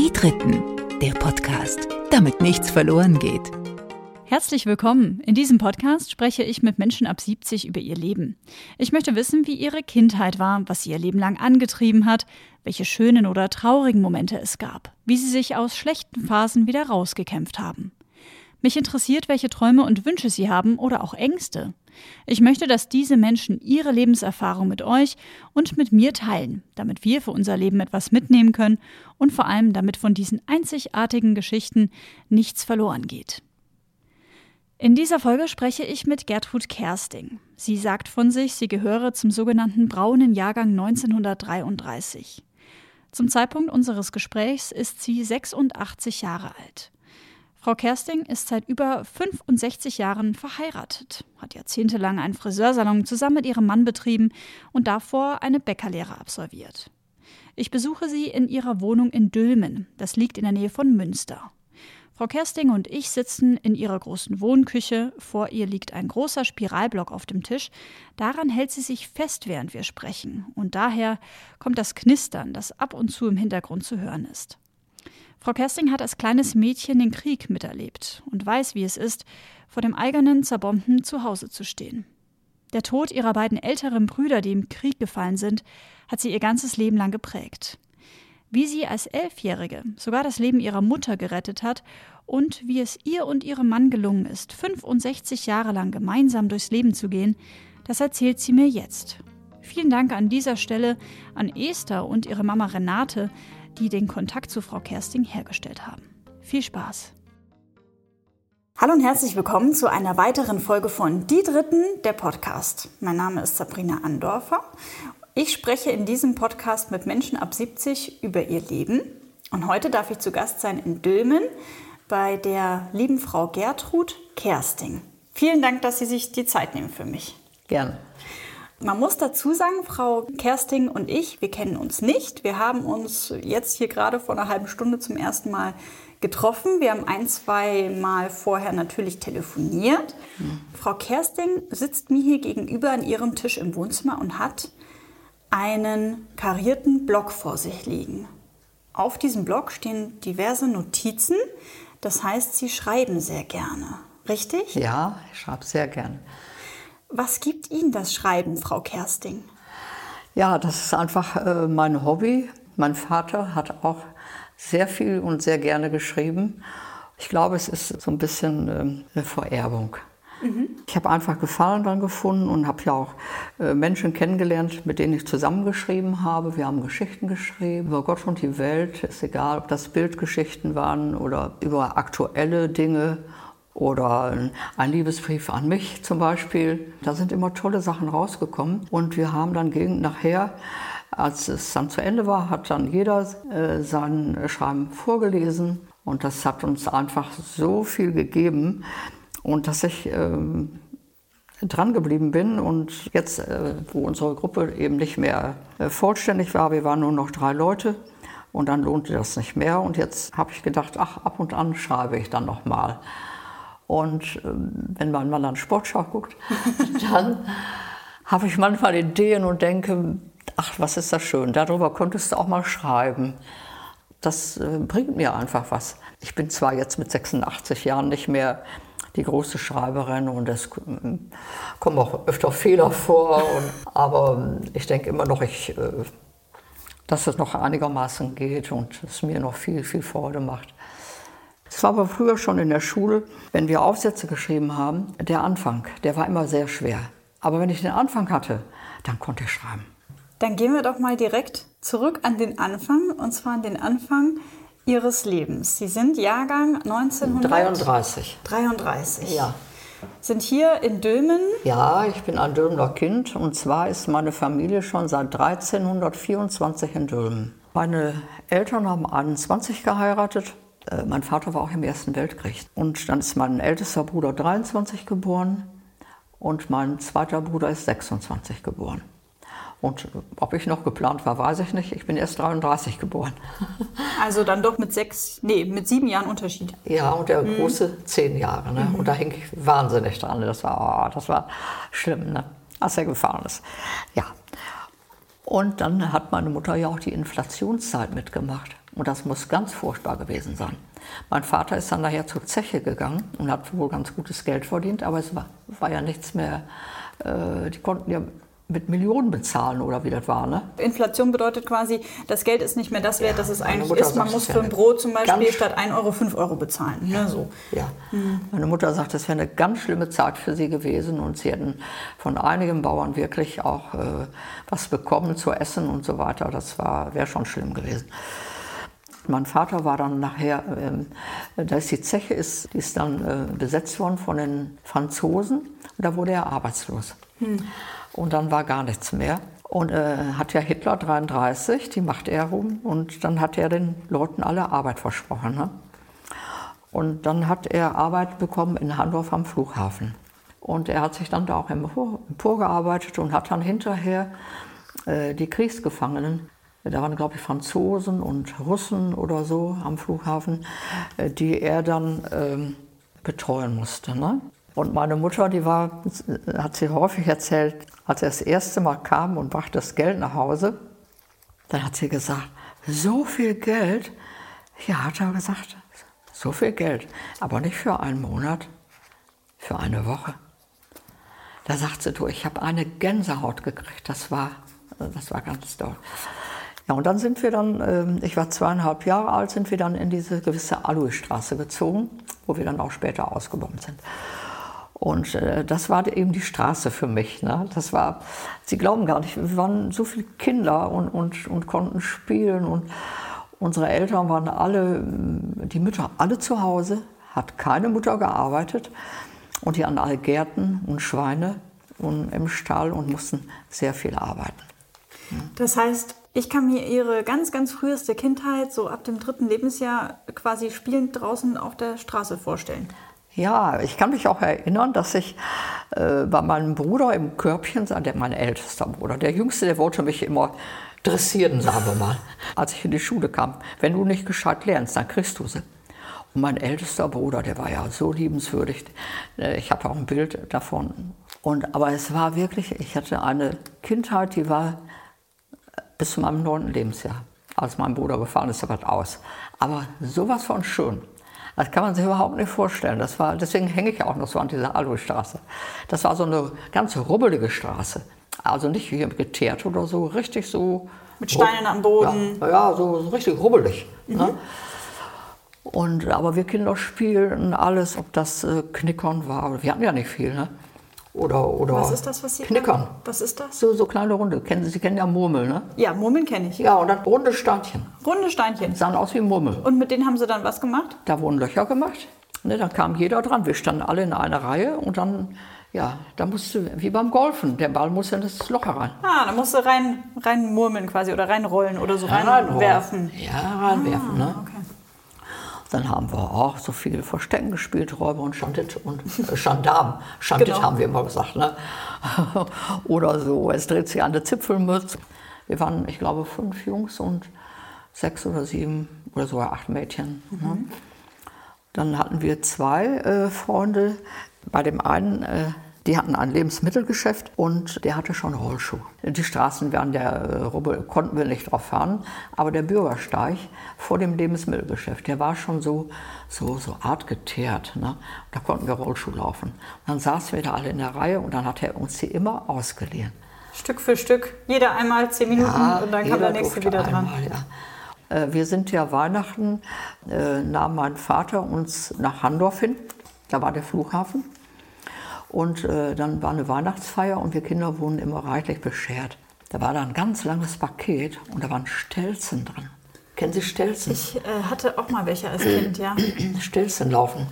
Die Dritten, der Podcast, damit nichts verloren geht. Herzlich willkommen. In diesem Podcast spreche ich mit Menschen ab 70 über ihr Leben. Ich möchte wissen, wie ihre Kindheit war, was sie ihr Leben lang angetrieben hat, welche schönen oder traurigen Momente es gab, wie sie sich aus schlechten Phasen wieder rausgekämpft haben. Mich interessiert, welche Träume und Wünsche Sie haben oder auch Ängste. Ich möchte, dass diese Menschen ihre Lebenserfahrung mit euch und mit mir teilen, damit wir für unser Leben etwas mitnehmen können und vor allem damit von diesen einzigartigen Geschichten nichts verloren geht. In dieser Folge spreche ich mit Gertrud Kersting. Sie sagt von sich, sie gehöre zum sogenannten braunen Jahrgang 1933. Zum Zeitpunkt unseres Gesprächs ist sie 86 Jahre alt. Frau Kersting ist seit über 65 Jahren verheiratet, hat jahrzehntelang einen Friseursalon zusammen mit ihrem Mann betrieben und davor eine Bäckerlehre absolviert. Ich besuche sie in ihrer Wohnung in Dülmen, das liegt in der Nähe von Münster. Frau Kersting und ich sitzen in ihrer großen Wohnküche, vor ihr liegt ein großer Spiralblock auf dem Tisch, daran hält sie sich fest, während wir sprechen, und daher kommt das Knistern, das ab und zu im Hintergrund zu hören ist. Frau Kersting hat als kleines Mädchen den Krieg miterlebt und weiß, wie es ist, vor dem eigenen zerbombten Zuhause zu stehen. Der Tod ihrer beiden älteren Brüder, die im Krieg gefallen sind, hat sie ihr ganzes Leben lang geprägt. Wie sie als Elfjährige sogar das Leben ihrer Mutter gerettet hat und wie es ihr und ihrem Mann gelungen ist, 65 Jahre lang gemeinsam durchs Leben zu gehen, das erzählt sie mir jetzt. Vielen Dank an dieser Stelle an Esther und ihre Mama Renate, die den Kontakt zu Frau Kersting hergestellt haben. Viel Spaß! Hallo und herzlich willkommen zu einer weiteren Folge von Die Dritten, der Podcast. Mein Name ist Sabrina Andorfer. Ich spreche in diesem Podcast mit Menschen ab 70 über ihr Leben. Und heute darf ich zu Gast sein in Dülmen bei der lieben Frau Gertrud Kersting. Vielen Dank, dass Sie sich die Zeit nehmen für mich. Gerne. Man muss dazu sagen, Frau Kersting und ich, wir kennen uns nicht. Wir haben uns jetzt hier gerade vor einer halben Stunde zum ersten Mal getroffen. Wir haben ein, zwei Mal vorher natürlich telefoniert. Mhm. Frau Kersting sitzt mir hier gegenüber an ihrem Tisch im Wohnzimmer und hat einen karierten Block vor sich liegen. Auf diesem Block stehen diverse Notizen. Das heißt, Sie schreiben sehr gerne. Richtig? Ja, ich schreibe sehr gerne. Was gibt Ihnen das Schreiben, Frau Kersting? Ja, das ist einfach äh, mein Hobby. Mein Vater hat auch sehr viel und sehr gerne geschrieben. Ich glaube, es ist so ein bisschen äh, eine Vererbung. Mhm. Ich habe einfach Gefallen daran gefunden und habe ja auch äh, Menschen kennengelernt, mit denen ich zusammengeschrieben habe. Wir haben Geschichten geschrieben über Gott und die Welt. Ist egal, ob das Bildgeschichten waren oder über aktuelle Dinge oder ein Liebesbrief an mich zum Beispiel. Da sind immer tolle Sachen rausgekommen und wir haben dann gegen, nachher, als es dann zu Ende war, hat dann jeder äh, sein Schreiben vorgelesen und das hat uns einfach so viel gegeben und dass ich äh, dran geblieben bin und jetzt, äh, wo unsere Gruppe eben nicht mehr äh, vollständig war, wir waren nur noch drei Leute, und dann lohnte das nicht mehr. Und jetzt habe ich gedacht, ach, ab und an schreibe ich dann noch mal. Und ähm, wenn man mal an Sportschau guckt, dann habe ich manchmal Ideen und denke, ach, was ist das schön, darüber könntest du auch mal schreiben. Das äh, bringt mir einfach was. Ich bin zwar jetzt mit 86 Jahren nicht mehr die große Schreiberin und es äh, kommen auch öfter Fehler vor, und, aber ich denke immer noch, ich, äh, dass es noch einigermaßen geht und es mir noch viel, viel Freude macht. Es war aber früher schon in der Schule, wenn wir Aufsätze geschrieben haben, der Anfang, der war immer sehr schwer. Aber wenn ich den Anfang hatte, dann konnte ich schreiben. Dann gehen wir doch mal direkt zurück an den Anfang, und zwar an den Anfang Ihres Lebens. Sie sind Jahrgang 1933. 33. Ja. Sind hier in Dülmen? Ja, ich bin ein Dülmener Kind und zwar ist meine Familie schon seit 1324 in Dülmen. Meine Eltern haben 21 geheiratet äh, mein Vater war auch im Ersten Weltkrieg. Und dann ist mein ältester Bruder 23 geboren und mein zweiter Bruder ist 26 geboren. Und ob ich noch geplant war, weiß ich nicht. Ich bin erst 33 geboren. Also dann doch mit sechs, nee, mit sieben Jahren Unterschied. Ja, und der mhm. große zehn Jahre. Ne? Mhm. Und da hing ich wahnsinnig dran. Das war, oh, das war schlimm, ne? als er gefahren ist. Ja. Und dann hat meine Mutter ja auch die Inflationszeit mitgemacht. Und das muss ganz furchtbar gewesen sein. Mein Vater ist dann nachher zur Zeche gegangen und hat wohl ganz gutes Geld verdient, aber es war, war ja nichts mehr. Äh, die konnten ja mit Millionen bezahlen oder wie das war. Ne? Inflation bedeutet quasi, das Geld ist nicht mehr das wert, ja, das es eigentlich ist. Man muss für ein Brot zum Beispiel statt 1 Euro 5 Euro bezahlen. Ne? So. Ja. Hm. Meine Mutter sagt, das wäre eine ganz schlimme Zeit für sie gewesen und sie hätten von einigen Bauern wirklich auch äh, was bekommen zu essen und so weiter. Das wäre schon schlimm gewesen. Mein Vater war dann nachher, äh, da ist die Zeche, ist, die ist dann äh, besetzt worden von den Franzosen und da wurde er arbeitslos. Hm. Und dann war gar nichts mehr. Und äh, hat ja Hitler 33 die Macht erhoben und dann hat er den Leuten alle Arbeit versprochen. Ne? Und dann hat er Arbeit bekommen in Handorf am Flughafen. Und er hat sich dann da auch emporgearbeitet und hat dann hinterher äh, die Kriegsgefangenen da waren, glaube ich, Franzosen und Russen oder so am Flughafen, äh, die er dann ähm, betreuen musste. Ne? Und meine Mutter, die war, hat sie häufig erzählt, als er das erste Mal kam und brachte das Geld nach Hause, dann hat sie gesagt, so viel Geld, ja, hat er gesagt, so viel Geld, aber nicht für einen Monat, für eine Woche. Da sagt sie, du, ich habe eine Gänsehaut gekriegt, das war, das war ganz toll. Ja, und dann sind wir dann, ähm, ich war zweieinhalb Jahre alt, sind wir dann in diese gewisse Aloestraße gezogen, wo wir dann auch später ausgebombt sind. Und äh, das war eben die Straße für mich. Ne? Das war, Sie glauben gar nicht, wir waren so viele Kinder und, und, und konnten spielen. Und unsere Eltern waren alle, die Mütter alle zu Hause, hat keine Mutter gearbeitet. Und die hatten alle Gärten und Schweine und im Stall und mussten sehr viel arbeiten. Das heißt, ich kann mir ihre ganz, ganz früheste Kindheit, so ab dem dritten Lebensjahr, quasi spielend draußen auf der Straße vorstellen. Ja, ich kann mich auch erinnern, dass ich äh, bei meinem Bruder im Körbchen, der mein ältester Bruder, der Jüngste, der wollte mich immer dressieren, sagen wir mal, als ich in die Schule kam. Wenn du nicht gescheit lernst, dann kriegst du sie. Und mein ältester Bruder, der war ja so liebenswürdig. Äh, ich habe auch ein Bild davon. Und, aber es war wirklich, ich hatte eine Kindheit, die war bis zu meinem neunten Lebensjahr. Als mein Bruder gefahren ist, das aus. Aber sowas von schön. Das kann man sich überhaupt nicht vorstellen. Das war, deswegen hänge ich auch noch so an dieser Aloestraße. Das war so eine ganz rubbelige Straße. Also nicht hier geteert oder so, richtig so. Mit Steinen am Boden. Ja, ja so, so, richtig rubbelig. Mhm. Ne? Und, aber wir Kinder spielten alles, ob das äh, Knickern war. Wir hatten ja nicht viel. Ne? Oder, oder was ist das, was Sie Knickern. Haben? Was ist das? So, so kleine Runde. Kennen Sie, Sie kennen ja Murmel, ne? Ja, Murmeln kenne ich. Ja, und dann runde Steinchen. Runde Steinchen. Sahen aus wie Murmel. Und mit denen haben Sie dann was gemacht? Da wurden Löcher gemacht. Ne, dann kam jeder dran. Wir standen alle in einer Reihe und dann, ja, da musste, wie beim Golfen, der Ball musste in das Loch rein. Ah, da musste rein, rein murmeln quasi oder reinrollen oder so ja, reinwerfen. Ja, reinwerfen, ah, ne? Okay. Dann haben wir auch so viel Verstecken gespielt, Räuber und Schandit und äh, Gendarm. Schandit genau. haben wir immer gesagt. Ne? Oder so, es dreht sich an der Zipfelmütze. Wir waren, ich glaube, fünf Jungs und sechs oder sieben oder sogar acht Mädchen. Ne? Mhm. Ne? Dann hatten wir zwei äh, Freunde. Bei dem einen äh, die hatten ein Lebensmittelgeschäft und der hatte schon Rollschuh. Die Straßen wären der äh, Rubbel, konnten wir nicht drauf fahren, aber der Bürgersteig vor dem Lebensmittelgeschäft, der war schon so, so, so art geteert. Ne? Da konnten wir Rollschuh laufen. Und dann saßen wir da alle in der Reihe und dann hat er uns die immer ausgeliehen. Stück für Stück, jeder einmal zehn Minuten ja, und dann kam der nächste wieder dran. Einmal, ja. Äh, wir sind ja Weihnachten, äh, nahm mein Vater uns nach Handorf hin, da war der Flughafen. Und äh, dann war eine Weihnachtsfeier und wir Kinder wurden immer reichlich beschert. Da war da ein ganz langes Paket und da waren Stelzen drin. Kennen Sie Stelzen? Ich äh, hatte auch mal welche als Kind, ja. Stelzen laufen.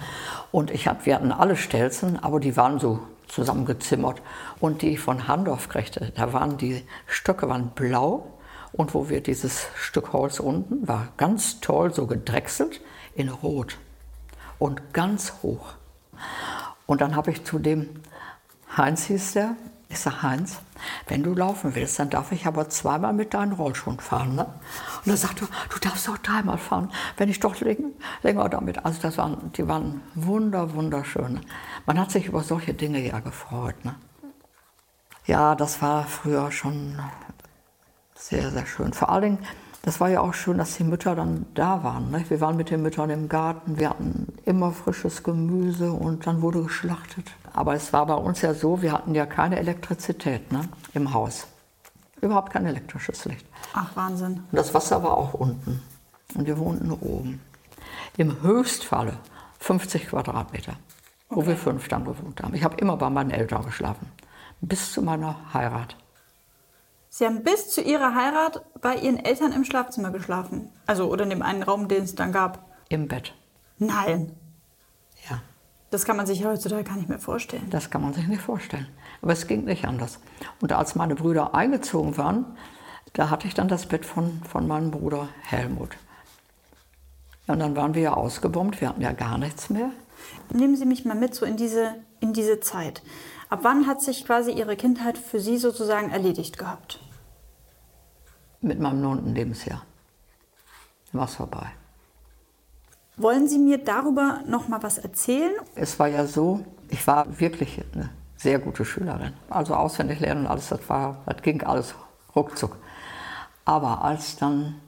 Und ich hab, wir hatten alle Stelzen, aber die waren so zusammengezimmert. Und die ich von Handorf kriegte, da waren die Stöcke waren blau. Und wo wir dieses Stück Holz unten war ganz toll so gedrechselt in Rot und ganz hoch. Und dann habe ich zu dem, Heinz hieß der, ich sage, Heinz, wenn du laufen willst, dann darf ich aber zweimal mit deinen Rollschuhen fahren. Ne? Und er sagte, du darfst auch dreimal fahren, wenn ich doch länger, länger damit. Also das waren, die waren wunder, wunderschön. Man hat sich über solche Dinge ja gefreut. Ne? Ja, das war früher schon Sehr, sehr schön. Vor allen Dingen, das war ja auch schön, dass die Mütter dann da waren. Ne? Wir waren mit den Müttern im Garten, wir hatten immer frisches Gemüse und dann wurde geschlachtet. Aber es war bei uns ja so, wir hatten ja keine Elektrizität ne? im Haus. Überhaupt kein elektrisches Licht. Ach, Wahnsinn. Und das Wasser war auch unten. Und wir wohnten oben. Im Höchstfalle 50 Quadratmeter, wo wir fünf dann gewohnt haben. Ich habe immer bei meinen Eltern geschlafen. Bis zu meiner Heirat. Sie haben bis zu Ihrer Heirat bei Ihren Eltern im Schlafzimmer geschlafen. Also, oder in dem einen Raum, den es dann gab. Im Bett. Nein. Ja. Das kann man sich heutzutage gar nicht mehr vorstellen. Das kann man sich nicht vorstellen. Aber es ging nicht anders. Und als meine Brüder eingezogen waren, da hatte ich dann das Bett von, von meinem Bruder Helmut. Und dann waren wir ja ausgebombt, wir hatten ja gar nichts mehr. Nehmen Sie mich mal mit so in diese, in diese Zeit. Ab wann hat sich quasi Ihre Kindheit für Sie sozusagen erledigt gehabt? Mit meinem neunten Lebensjahr. War es vorbei. Wollen Sie mir darüber noch mal was erzählen? Es war ja so, ich war wirklich eine sehr gute Schülerin. Also auswendig lernen und alles, das, war, das ging alles ruckzuck. Aber als dann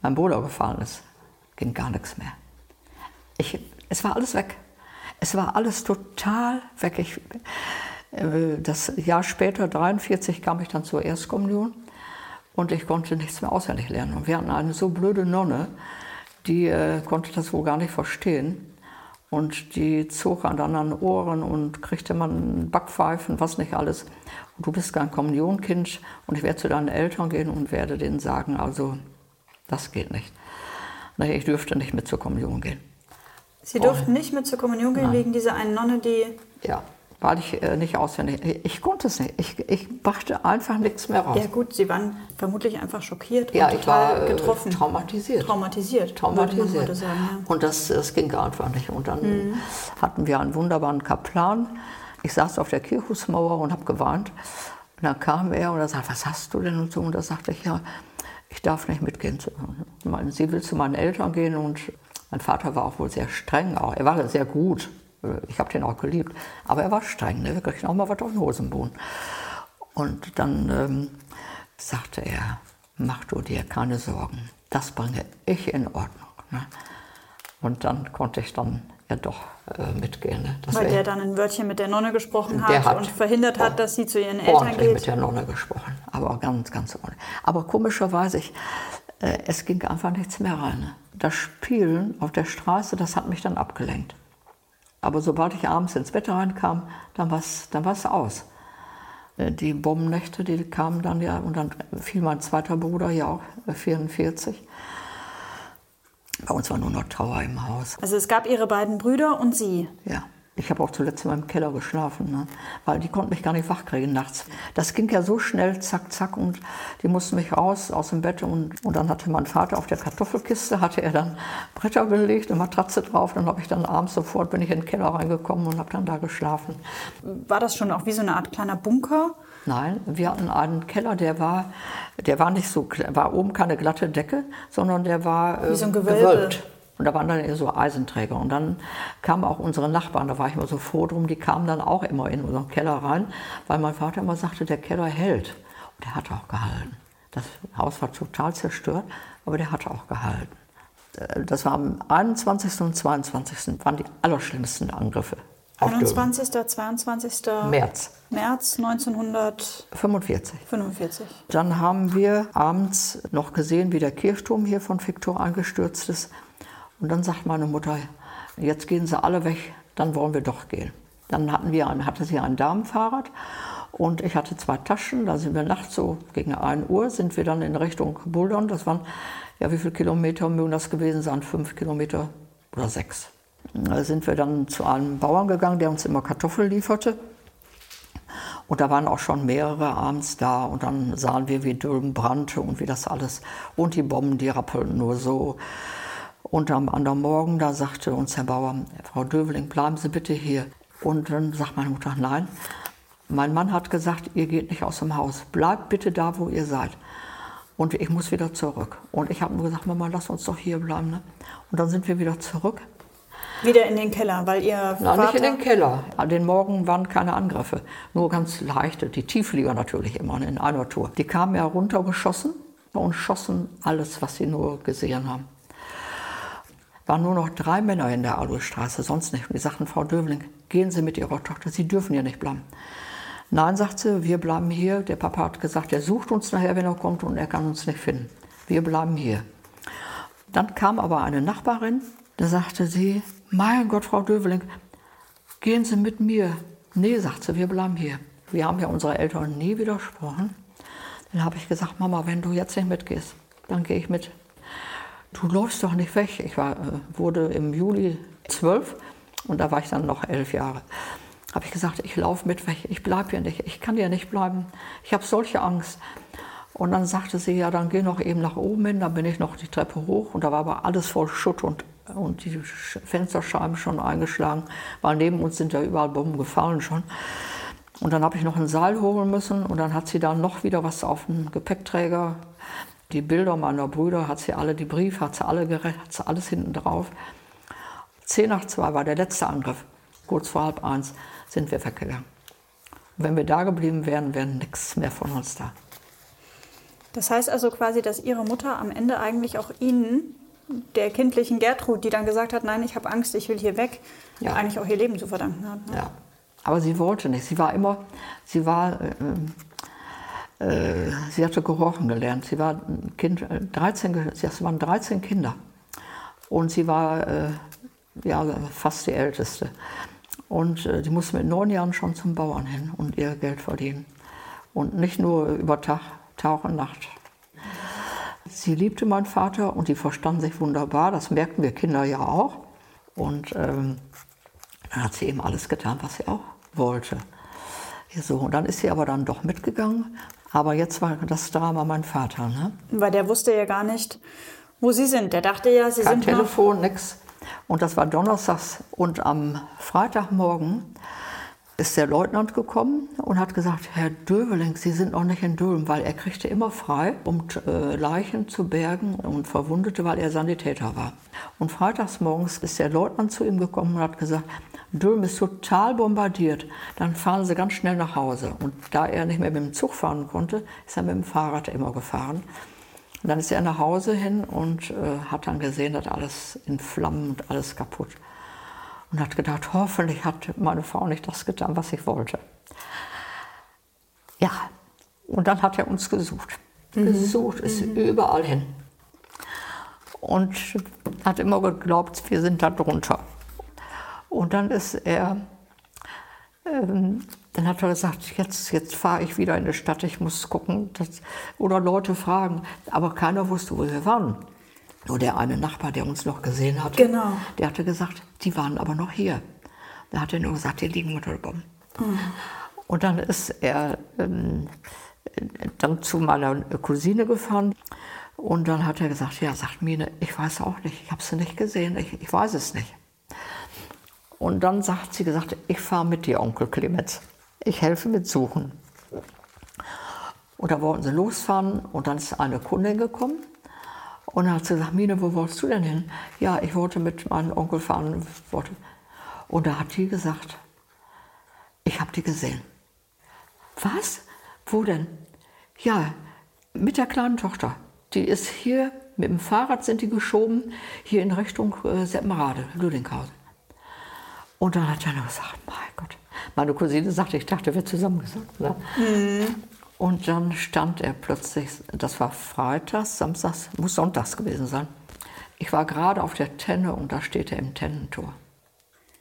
mein Bruder gefallen ist, ging gar nichts mehr. Ich, es war alles weg. Es war alles total weg. Ich, äh, das Jahr später, 43, kam ich dann zur Erstkommunion und ich konnte nichts mehr auswendig lernen. Und wir hatten eine so blöde Nonne, die äh, konnte das wohl gar nicht verstehen. Und die zog an den Ohren und kriegte man Backpfeifen, was nicht alles. Und du bist kein Kommunionkind und ich werde zu deinen Eltern gehen und werde denen sagen, also das geht nicht. Ich dürfte nicht mit zur Kommunion gehen. Sie durften nicht mit zur Kommunion gehen Nein. wegen dieser einen Nonne, die. Ja, weil ich äh, nicht auswendig. Ich, ich konnte es nicht. Ich, ich brachte einfach nichts mehr raus. Ja, gut, Sie waren vermutlich einfach schockiert Ja, und ich total war äh, getroffen. traumatisiert. Traumatisiert, traumatisiert. sagen. Ja. Und das, das ging einfach nicht. Und dann Mhm. hatten wir einen wunderbaren Kaplan. Ich saß auf der Kirchhofsmauer und habe gewarnt. Und dann kam er und er sagte, was hast du denn und so. Und da sagte ich, ja, ich darf nicht mitgehen. Sie will zu meinen Eltern gehen und mein Vater war auch wohl sehr streng. Auch. Er war sehr gut. Ich habe den auch geliebt. Aber er war streng, ne? wirklich auch mal was auf den Hosenboden. Und dann ähm, sagte er, mach du dir keine Sorgen, das bringe ich in Ordnung. Ne? Und dann konnte ich dann ja doch äh, mitgehen. Ne? Weil der dann ein Wörtchen mit der Nonne gesprochen hat, hat und verhindert hat, dass sie zu ihren Eltern ordentlich mit geht. der Nonne gesprochen, aber ganz, ganz ordentlich. Aber komischerweise, ich, äh, es ging einfach nichts mehr rein. ne? Das Spielen auf der Straße, das hat mich dann abgelenkt. Aber sobald ich abends ins Bett reinkam, dann war es dann war's aus. Äh, Die Bombennächte, die kamen dann ja, und dann fiel mein zweiter Bruder ja auch, äh, 44. Bei uns war nur noch Trauer im Haus. Also es gab ihre beiden Brüder und sie. Ja, ich habe auch zuletzt in meinem Keller geschlafen, ne? weil die konnten mich gar nicht wachkriegen nachts. Das ging ja so schnell, zack, zack, und die mussten mich raus aus dem Bett. Und, und dann hatte mein Vater auf der Kartoffelkiste, hatte er dann Bretter gelegt, eine Matratze drauf. Dann habe ich dann abends sofort, bin ich in den Keller reingekommen und habe dann da geschlafen. War das schon auch wie so eine Art kleiner Bunker? Nein, wir hatten einen Keller, der war, der war nicht so, war oben keine glatte Decke, sondern der war Wie so ein äh, Gewölbe. gewölbt. Und da waren dann eher so Eisenträger. Und dann kamen auch unsere Nachbarn, da war ich immer so froh drum, die kamen dann auch immer in unseren Keller rein, weil mein Vater immer sagte, der Keller hält. Und der hat auch gehalten. Das Haus war total zerstört, aber der hat auch gehalten. Äh, Das war am 21. und 22. waren die allerschlimmsten Angriffe. auf Döbeln. 21. 22. März März 1945. 45. Dann haben wir abends noch gesehen, wie der Kirchturm hier von Viktor eingestürzt ist. Und dann sagt meine Mutter, jetzt gehen sie alle weg, dann wollen wir doch gehen. Dann hatten wir ein, hatte sie ein Damenfahrrad und ich hatte zwei Taschen. Da sind wir nachts so gegen 1 Uhr, sind wir dann in Richtung Buldern. Das waren, ja, wie viele Kilometer mögen das gewesen sein? Fünf Kilometer oder sechs. Da sind wir dann zu einem Bauern gegangen, der uns immer Kartoffeln lieferte. Und da waren auch schon mehrere abends da und dann sahen wir, wie Dülmen brannte und wie das alles. Und die Bomben, die rappelten nur so. Und am anderen Morgen, da sagte uns Herr Bauer, Frau Döveling, bleiben Sie bitte hier. Und dann sagt meine Mutter, nein, mein Mann hat gesagt, ihr geht nicht aus dem Haus. Bleibt bitte da, wo ihr seid. Und ich muss wieder zurück. Und ich habe nur gesagt, Mama, lass uns doch hier bleiben. Ne? Und dann sind wir wieder zurück. Wieder in den Keller, weil ihr Na, Vater... nicht in den Keller. An den Morgen waren keine Angriffe. Nur ganz leichte. Die Tiefflieger natürlich immer in einer Tour. Die kamen ja runtergeschossen und schossen alles, was sie nur gesehen haben. Waren nur noch drei Männer in der Aloisstraße, sonst nicht. Und die sagten, Frau Döveling, gehen Sie mit Ihrer Tochter, Sie dürfen hier nicht bleiben. Nein, sagt sie, wir bleiben hier. Der Papa hat gesagt, er sucht uns nachher, wenn er kommt und er kann uns nicht finden. Wir bleiben hier. Dann kam aber eine Nachbarin, da sagte sie, mein Gott, Frau Döveling, gehen Sie mit mir. Nee, sagt sie, wir bleiben hier. Wir haben ja unsere Eltern nie widersprochen. Dann habe ich gesagt, Mama, wenn du jetzt nicht mitgehst, dann gehe ich mit. Du läufst doch nicht weg. Ich war, äh, wurde im Juli zwölf und da war ich dann noch elf Jahre habe ich gesagt, ich laufe mit weg, ich bleibe hier nicht, ich kann hier nicht bleiben, ich habe solche Angst. Und dann sagte sie, ja, dann geh noch eben nach oben hin, dann bin ich noch die Treppe hoch und da war aber alles voll Schutt und, und die Fensterscheiben schon eingeschlagen, weil neben uns sind ja überall Bomben gefallen schon. Und dann habe ich noch ein Seil holen müssen und dann hat sie da noch wieder was auf den Gepäckträger. Die Bilder meiner Brüder hat sie alle, die Briefe hat sie alle gerettet, hat sie alles hinten drauf. Zehn nach zwei war der letzte Angriff, kurz vor halb eins sind wir weggegangen. Und wenn wir da geblieben wären, wäre nichts mehr von uns da. Das heißt also quasi, dass Ihre Mutter am Ende eigentlich auch Ihnen, der kindlichen Gertrud, die dann gesagt hat, nein, ich habe Angst, ich will hier weg, ja. eigentlich auch ihr Leben zu verdanken hat. Ne? Ja, aber sie wollte nicht. Sie war immer, sie war, äh, äh, sie hatte gerochen gelernt. Sie war ein Kind, 13, äh, es waren 13 Kinder. Und sie war äh, ja, fast die Älteste. Und äh, die musste mit neun Jahren schon zum Bauern hin und ihr Geld verdienen. Und nicht nur über Tag, Tag und Nacht. Sie liebte meinen Vater und die verstanden sich wunderbar. Das merkten wir Kinder ja auch. Und ähm, dann hat sie eben alles getan, was sie auch wollte. So, und dann ist sie aber dann doch mitgegangen. Aber jetzt war das Drama mein Vater. Ne? Weil der wusste ja gar nicht, wo sie sind. Der dachte ja, sie Kein sind Telefon, nichts. Und das war donnerstags. Und am Freitagmorgen ist der Leutnant gekommen und hat gesagt, Herr Döveling, Sie sind noch nicht in Dülmen, weil er kriegte immer frei, um äh, Leichen zu bergen und Verwundete, weil er Sanitäter war. Und freitags morgens ist der Leutnant zu ihm gekommen und hat gesagt, Dülmen ist total bombardiert, dann fahren Sie ganz schnell nach Hause. Und da er nicht mehr mit dem Zug fahren konnte, ist er mit dem Fahrrad immer gefahren. Und dann ist er nach Hause hin und äh, hat dann gesehen, dass alles in Flammen und alles kaputt. Und hat gedacht, hoffentlich hat meine Frau nicht das getan, was ich wollte. Ja, und dann hat er uns gesucht. Mhm. Gesucht ist mhm. überall hin. Und hat immer geglaubt, wir sind da drunter. Und dann ist er ähm, dann hat er gesagt, jetzt, jetzt fahre ich wieder in die Stadt, ich muss gucken. Dass, oder Leute fragen, aber keiner wusste, wo wir waren. Nur der eine Nachbar, der uns noch gesehen hat, genau. der hatte gesagt, die waren aber noch hier. Da hat er nur gesagt, hier liegen Motorbomben. Mhm. Und dann ist er ähm, dann zu meiner Cousine gefahren. Und dann hat er gesagt, ja, sagt Mine, ich weiß auch nicht, ich habe sie nicht gesehen, ich, ich weiß es nicht. Und dann sagt sie gesagt, ich fahre mit dir, Onkel Clemens. Ich helfe mit Suchen. Und da wollten sie losfahren und dann ist eine Kundin gekommen und dann hat sie gesagt, Mine, wo wolltest du denn hin? Ja, ich wollte mit meinem Onkel fahren. Und da hat die gesagt, ich habe die gesehen. Was? Wo denn? Ja, mit der kleinen Tochter. Die ist hier, mit dem Fahrrad sind die geschoben, hier in Richtung äh, Seppenrade, Lüdinghausen. Und dann hat er noch gesagt, mein Gott. Meine Cousine sagte, ich dachte, wir zusammen gesagt. Ne? Mhm. Und dann stand er plötzlich, das war freitags, samstags, muss sonntags gewesen sein. Ich war gerade auf der Tenne und da steht er im Tennentor.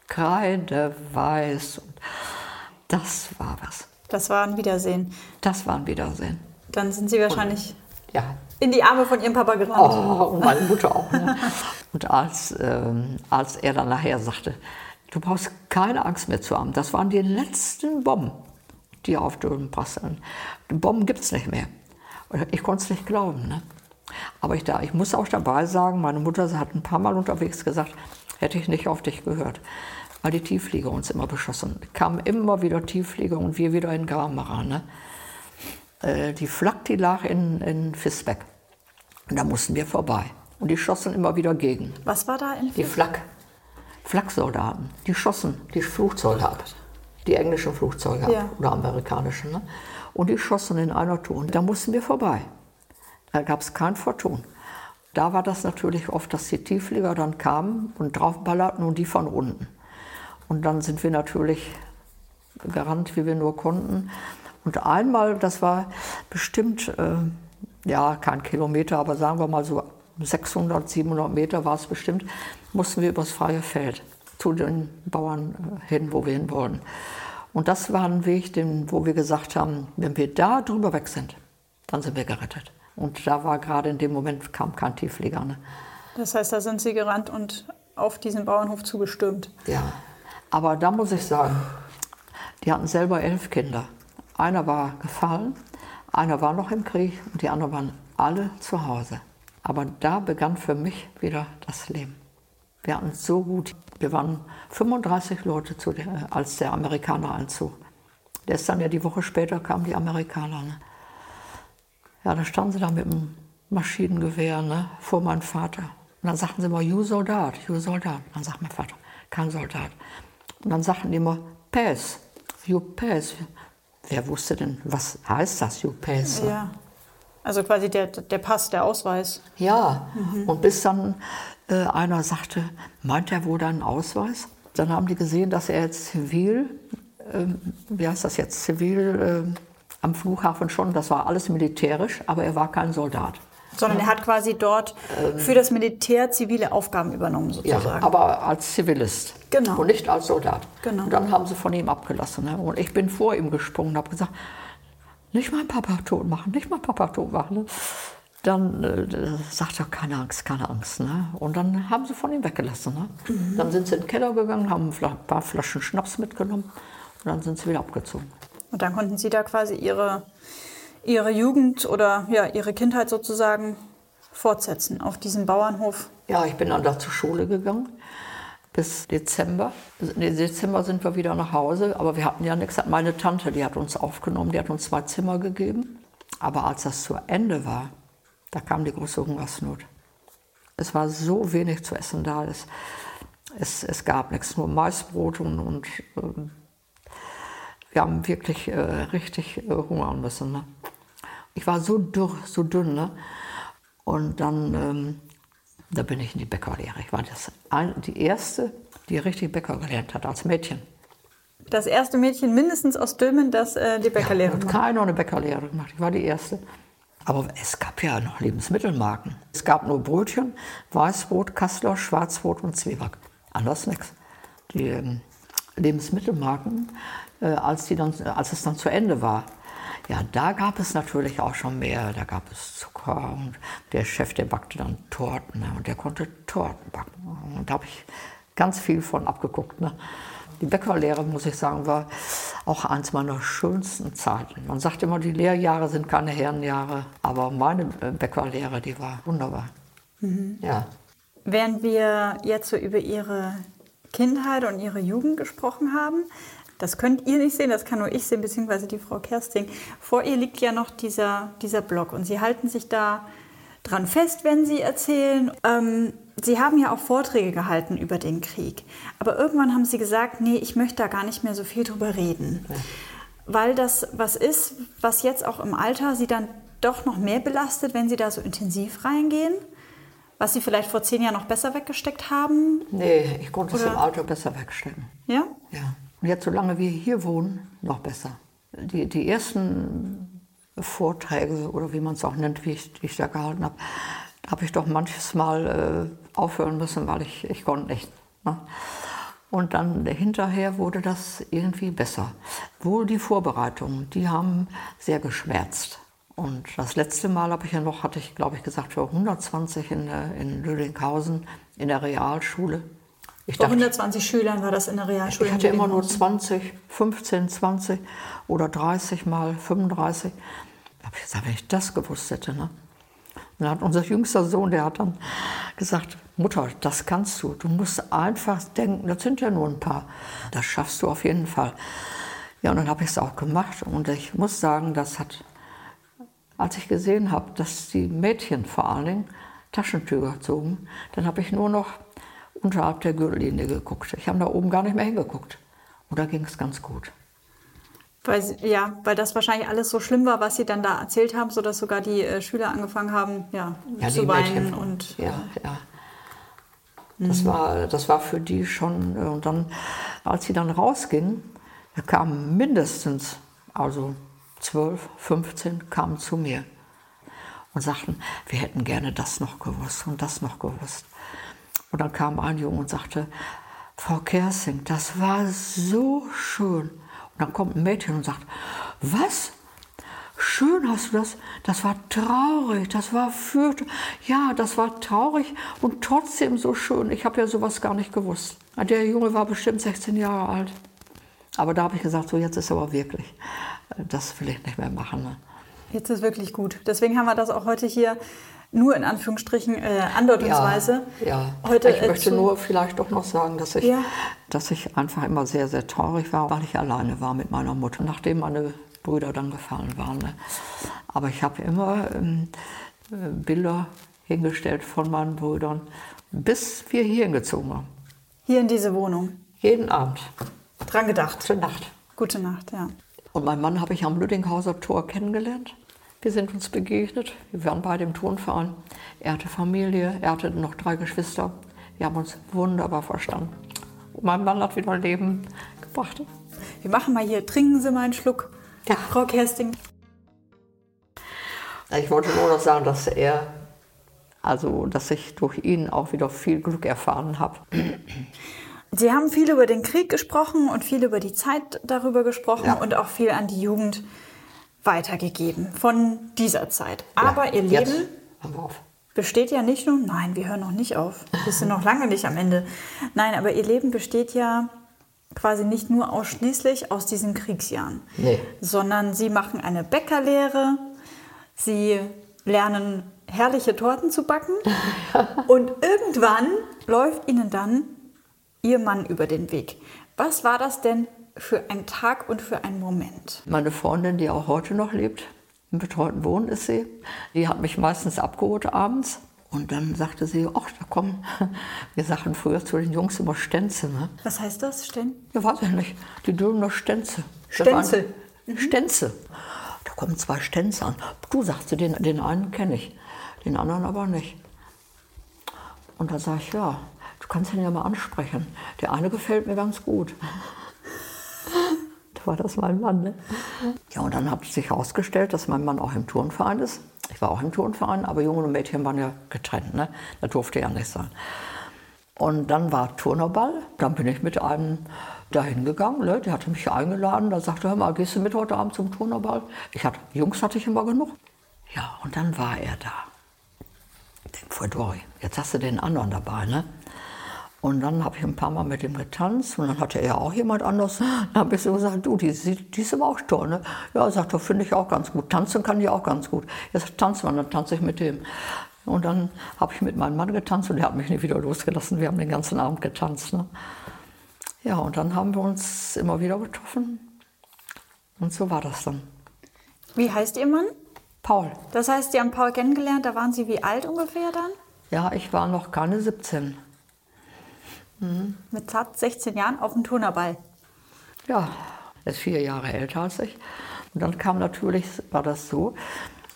Kreideweiß. Und das war was. Das war ein Wiedersehen. Das war ein Wiedersehen. Dann sind Sie wahrscheinlich und, ja. in die Arme von Ihrem Papa gerannt. Oh, und meine Mutter auch. Ne? und als, ähm, als er dann nachher sagte, Du brauchst keine Angst mehr zu haben. Das waren die letzten Bomben, die auf Dülmen prasseln. Die Bomben gibt es nicht mehr. Ich konnte es nicht glauben. Ne? Aber ich, da, ich muss auch dabei sagen, meine Mutter hat ein paar Mal unterwegs gesagt, hätte ich nicht auf dich gehört. Weil die Tiefflieger uns immer beschossen. Kamen immer wieder Tiefflieger und wir wieder in Gramara. Ne? Äh, die Flak, die lag in, in Fisbeck. Und da mussten wir vorbei. Und die schossen immer wieder gegen. Was war da in Die Flak. Flaksoldaten, die schossen die Flugzeuge ab. Die englischen Flugzeuge ab Ja. oder amerikanischen. Ne? Und die schossen in einer Tour. Und da mussten wir vorbei. Da gab es kein Vertun. Da war das natürlich oft, dass die Tiefflieger dann kamen und draufballerten und die von unten. Und dann sind wir natürlich gerannt, wie wir nur konnten. Und einmal, das war bestimmt, äh, ja, kein Kilometer, aber sagen wir mal so 600, 700 Meter war es bestimmt, mussten wir übers freie Feld zu den Bauern äh, hin, wo wir hin wollen. Und das war ein Weg, den, wo wir gesagt haben, wenn wir da drüber weg sind, dann sind wir gerettet. Und da war gerade in dem Moment kam kein Tiefflieger. Ne? Das heißt, da sind Sie gerannt und auf diesen Bauernhof zugestürmt. Ja, aber da muss ich sagen, die hatten selber elf Kinder. Einer war gefallen, einer war noch im Krieg und die anderen waren alle zu Hause. Aber da begann für mich wieder das Leben. Wir hatten es so gut. Wir waren 35 Leute, zu der, als der Amerikaner einzog. Der ist dann ja die Woche später kamen die Amerikaner. Ne? Ja, da standen sie da mit dem Maschinengewehr ne, vor meinem Vater. Und dann sagten sie immer, you Soldat, you Soldat. Dann sagt mein Vater, kein Soldat. Und dann sagten die immer, Pass, you Pass. Wer wusste denn, was heißt das, you Pass? Ja. Also quasi der, der Pass, der Ausweis. Ja, und bis dann äh, einer sagte, meint er wohl deinen Ausweis? Dann haben die gesehen, dass er jetzt zivil, ähm, wie heißt das jetzt, zivil ähm, am Flughafen schon, das war alles militärisch, aber er war kein Soldat. Sondern er hat quasi dort für das Militär zivile Aufgaben übernommen, Ja, sozusagen. aber als Zivilist. Genau. Und nicht als Soldat. Genau. Und dann haben sie von ihm abgelassen. Ne? Und ich bin vor ihm gesprungen und habe gesagt, nicht meinen Papa tot machen, nicht meinen Papa tot machen. Ne? Dann äh, sagt er, keine Angst, keine Angst. Ne? Und dann haben sie von ihm weggelassen. Ne? Mhm. Dann sind sie in den Keller gegangen, haben ein paar Flaschen Schnaps mitgenommen und dann sind sie wieder abgezogen. Und dann konnten Sie da quasi Ihre, Ihre Jugend oder ja, Ihre Kindheit sozusagen fortsetzen auf diesem Bauernhof. Ja, ich bin dann da zur Schule gegangen bis Dezember. Im Dezember sind wir wieder nach Hause, aber wir hatten ja nichts. Meine Tante, die hat uns aufgenommen, die hat uns zwei Zimmer gegeben. Aber als das zu Ende war, da kam die große Hungersnot. Es war so wenig zu essen da. Es, es, es gab nichts, nur Maisbrot und, und ähm, wir haben wirklich äh, richtig äh, hungern müssen. Ne? Ich war so dürr, so dünn. Ne? Und dann ähm, da bin ich in die Bäckerlehre. Ich war das die erste, die richtig Bäcker gelernt hat als Mädchen. Das erste Mädchen mindestens aus Dülmen, das äh, die Bäckerlehre Hat macht. keiner eine Bäckerlehre gemacht. Ich war die erste. Aber es gab ja noch Lebensmittelmarken. Es gab nur Brötchen, Weißbrot, Kassler, Schwarzbrot und Zwieback. Anders nichts. Die ähm, Lebensmittelmarken, äh, als, die dann, als es dann zu Ende war, ja, da gab es natürlich auch schon mehr. Da gab es Zucker und der Chef, der backte dann Torten ne? und der konnte Torten backen. Und da habe ich ganz viel von abgeguckt. Ne? Die Bäckerlehre, muss ich sagen, war auch eins meiner schönsten Zeiten. Man sagt immer, die Lehrjahre sind keine Herrenjahre, aber meine äh, Bäckerlehre, die war wunderbar. Ja. Während wir jetzt so über Ihre Kindheit und Ihre Jugend gesprochen haben, das könnt ihr nicht sehen, das kann nur ich sehen, beziehungsweise die Frau Kersting. Vor ihr liegt ja noch dieser, dieser Block und Sie halten sich da dran fest, wenn Sie erzählen. Ähm, Sie haben ja auch Vorträge gehalten über den Krieg. Aber irgendwann haben Sie gesagt, nee, ich möchte da gar nicht mehr so viel drüber reden. Weil das was ist, was jetzt auch im Alter Sie dann doch noch mehr belastet, wenn Sie da so intensiv reingehen. Was Sie vielleicht vor zehn Jahren noch besser weggesteckt haben. Nee, ich konnte es im Alter besser wegstecken. Ja? Ja. Und jetzt, solange wir hier wohnen, noch besser. Die, die ersten Vorträge oder wie man es auch nennt, wie ich, die ich da gehalten habe, habe ich doch manches Mal äh, aufhören müssen, weil ich, ich konnte nicht. Ne? Und dann hinterher wurde das irgendwie besser. Wohl die Vorbereitungen, die haben sehr geschwärzt. Und das letzte Mal habe ich ja noch, hatte ich glaube ich gesagt, für 120 in, der- in Lüdinghausen in der Realschule. Ich Vor dachte, 120 Schülern war das in der Realschule. ich hatte immer nur Lüdinghausen. 20, 15, 20 oder 30 mal 35. Da habe ich gesagt, wenn ich das gewusst hätte. Ne? Dann hat unser jüngster Sohn, der hat dann gesagt, Mutter, das kannst du. Du musst einfach denken, das sind ja nur ein paar. Das schaffst du auf jeden Fall. Ja, und dann habe ich es auch gemacht. Und ich muss sagen, das hat, als ich gesehen habe, dass die Mädchen vor allen Dingen Taschentücher zogen, dann habe ich nur noch unterhalb der Gürtellinie geguckt. Ich habe da oben gar nicht mehr hingeguckt. Und da ging es ganz gut. Weil, ja, weil das wahrscheinlich alles so schlimm war, was Sie dann da erzählt haben, sodass sogar die äh, Schüler angefangen haben, ja, Ja, zu weinen. Und ja, ja. Das, war, das war für die schon. äh, Und dann, als sie dann rausgingen, da kamen mindestens, also 12, 15, kamen zu mir und sagten, wir hätten gerne das noch gewusst und das noch gewusst. Und dann kam ein Junge und sagte, Frau Kersing, das war so schön. Dann kommt ein Mädchen und sagt, was? Schön hast du das. Das war traurig. Das war für. Ja, das war traurig und trotzdem so schön. Ich habe ja sowas gar nicht gewusst. Der Junge war bestimmt 16 Jahre alt. Aber da habe ich gesagt, so jetzt ist aber wirklich. äh, Das will ich nicht mehr machen. Ne? jetzt ist wirklich gut. Deswegen haben wir das auch heute hier nur in Anführungsstrichen äh, andeutungsweise. Ja, Heute, ich äh, möchte nur vielleicht doch noch sagen, dass ich, Ja. dass ich einfach immer sehr, sehr traurig war, weil ich alleine war mit meiner Mutter, nachdem meine Brüder dann gefallen waren. Ne? Aber ich habe immer ähm, äh, Bilder hingestellt von meinen Brüdern, bis wir hier hingezogen waren. Hier in diese Wohnung. Jeden Abend, Dran gedacht. zur Nacht. Gute Nacht, ja. Und meinen Mann habe ich am Lüdinghauser Tor kennengelernt. Wir sind uns begegnet. Wir waren beide im Turnverein. Er hatte Familie, er hatte noch drei Geschwister. Wir haben uns wunderbar verstanden. Und mein Mann hat wieder Leben gebracht. Wir machen mal hier, trinken Sie mal einen Schluck. Ja. Frau Kersting. Ich wollte nur noch sagen, dass er, also dass ich durch ihn auch wieder viel Glück erfahren habe. Sie haben viel über den Krieg gesprochen und viel über die Zeit darüber gesprochen Ja. und auch viel an die Jugend weitergegeben von dieser Zeit. Aber Ja, Ihr Leben besteht ja nicht nur, nein, wir hören noch nicht auf. Wir sind noch lange nicht am Ende. Nein, aber Ihr Leben besteht ja quasi nicht nur ausschließlich aus diesen Kriegsjahren, Nee. sondern Sie machen eine Bäckerlehre, Sie lernen herrliche Torten zu backen und irgendwann läuft Ihnen dann Ihr Mann über den Weg. Was war das denn für ein Tag und für ein Moment? Meine Freundin, die auch heute noch lebt, im betreuten Wohnen ist sie, die hat mich meistens abgeholt abends. Und dann sagte sie, ach, da kommen, wir sagten früher zu den Jungs immer Stänze, ne? Was heißt das, Sten? Ja, weiß ich nicht. Die Döner Stänze. Das Stenzel. waren- Stänze. Da kommen zwei Stänze an. Du sagst, den, den einen kenne ich, den anderen aber nicht. Und da sage ich, ja, du kannst ihn ja mal ansprechen. Der eine gefällt mir ganz gut. Da war das mein Mann. Ne? Ja, und dann hat sich herausgestellt, dass mein Mann auch im Turnverein ist. Ich war auch im Turnverein, aber Jungen und Mädchen waren ja getrennt. Ne? Das durfte ja nicht sein. Und dann war Turnerball. Dann bin ich mit einem dahin gegangen. Ne? Der hatte mich eingeladen. Da sagte er, hör mal, gehst du mit heute Abend zum Turnerball? Ich hatte, Jungs hatte ich immer genug. Ja, und dann war er da. Ich denke, voll Dori, jetzt hast du den anderen dabei, ne? Und dann habe ich ein paar Mal mit ihm getanzt und dann hatte er auch jemand anders. Dann habe ich so gesagt, du, die, die ist aber auch toll, ne? Ja, er sagt, finde ich auch ganz gut. Tanzen kann die auch ganz gut. Jetzt tanzen wir, dann tanze ich mit dem. Und dann habe ich mit meinem Mann getanzt und der hat mich nicht wieder losgelassen. Wir haben den ganzen Abend getanzt. Ne? Ja, und dann haben wir uns immer wieder getroffen. Und so war das dann. Wie heißt Ihr Mann? Paul, Das heißt, Sie haben Paul kennengelernt, da waren Sie wie alt ungefähr dann? ja, ich war noch keine 17. Mit zart 16 Jahren auf dem Turnerball. Ja, er ist vier Jahre älter als ich. Und dann kam natürlich, war das so,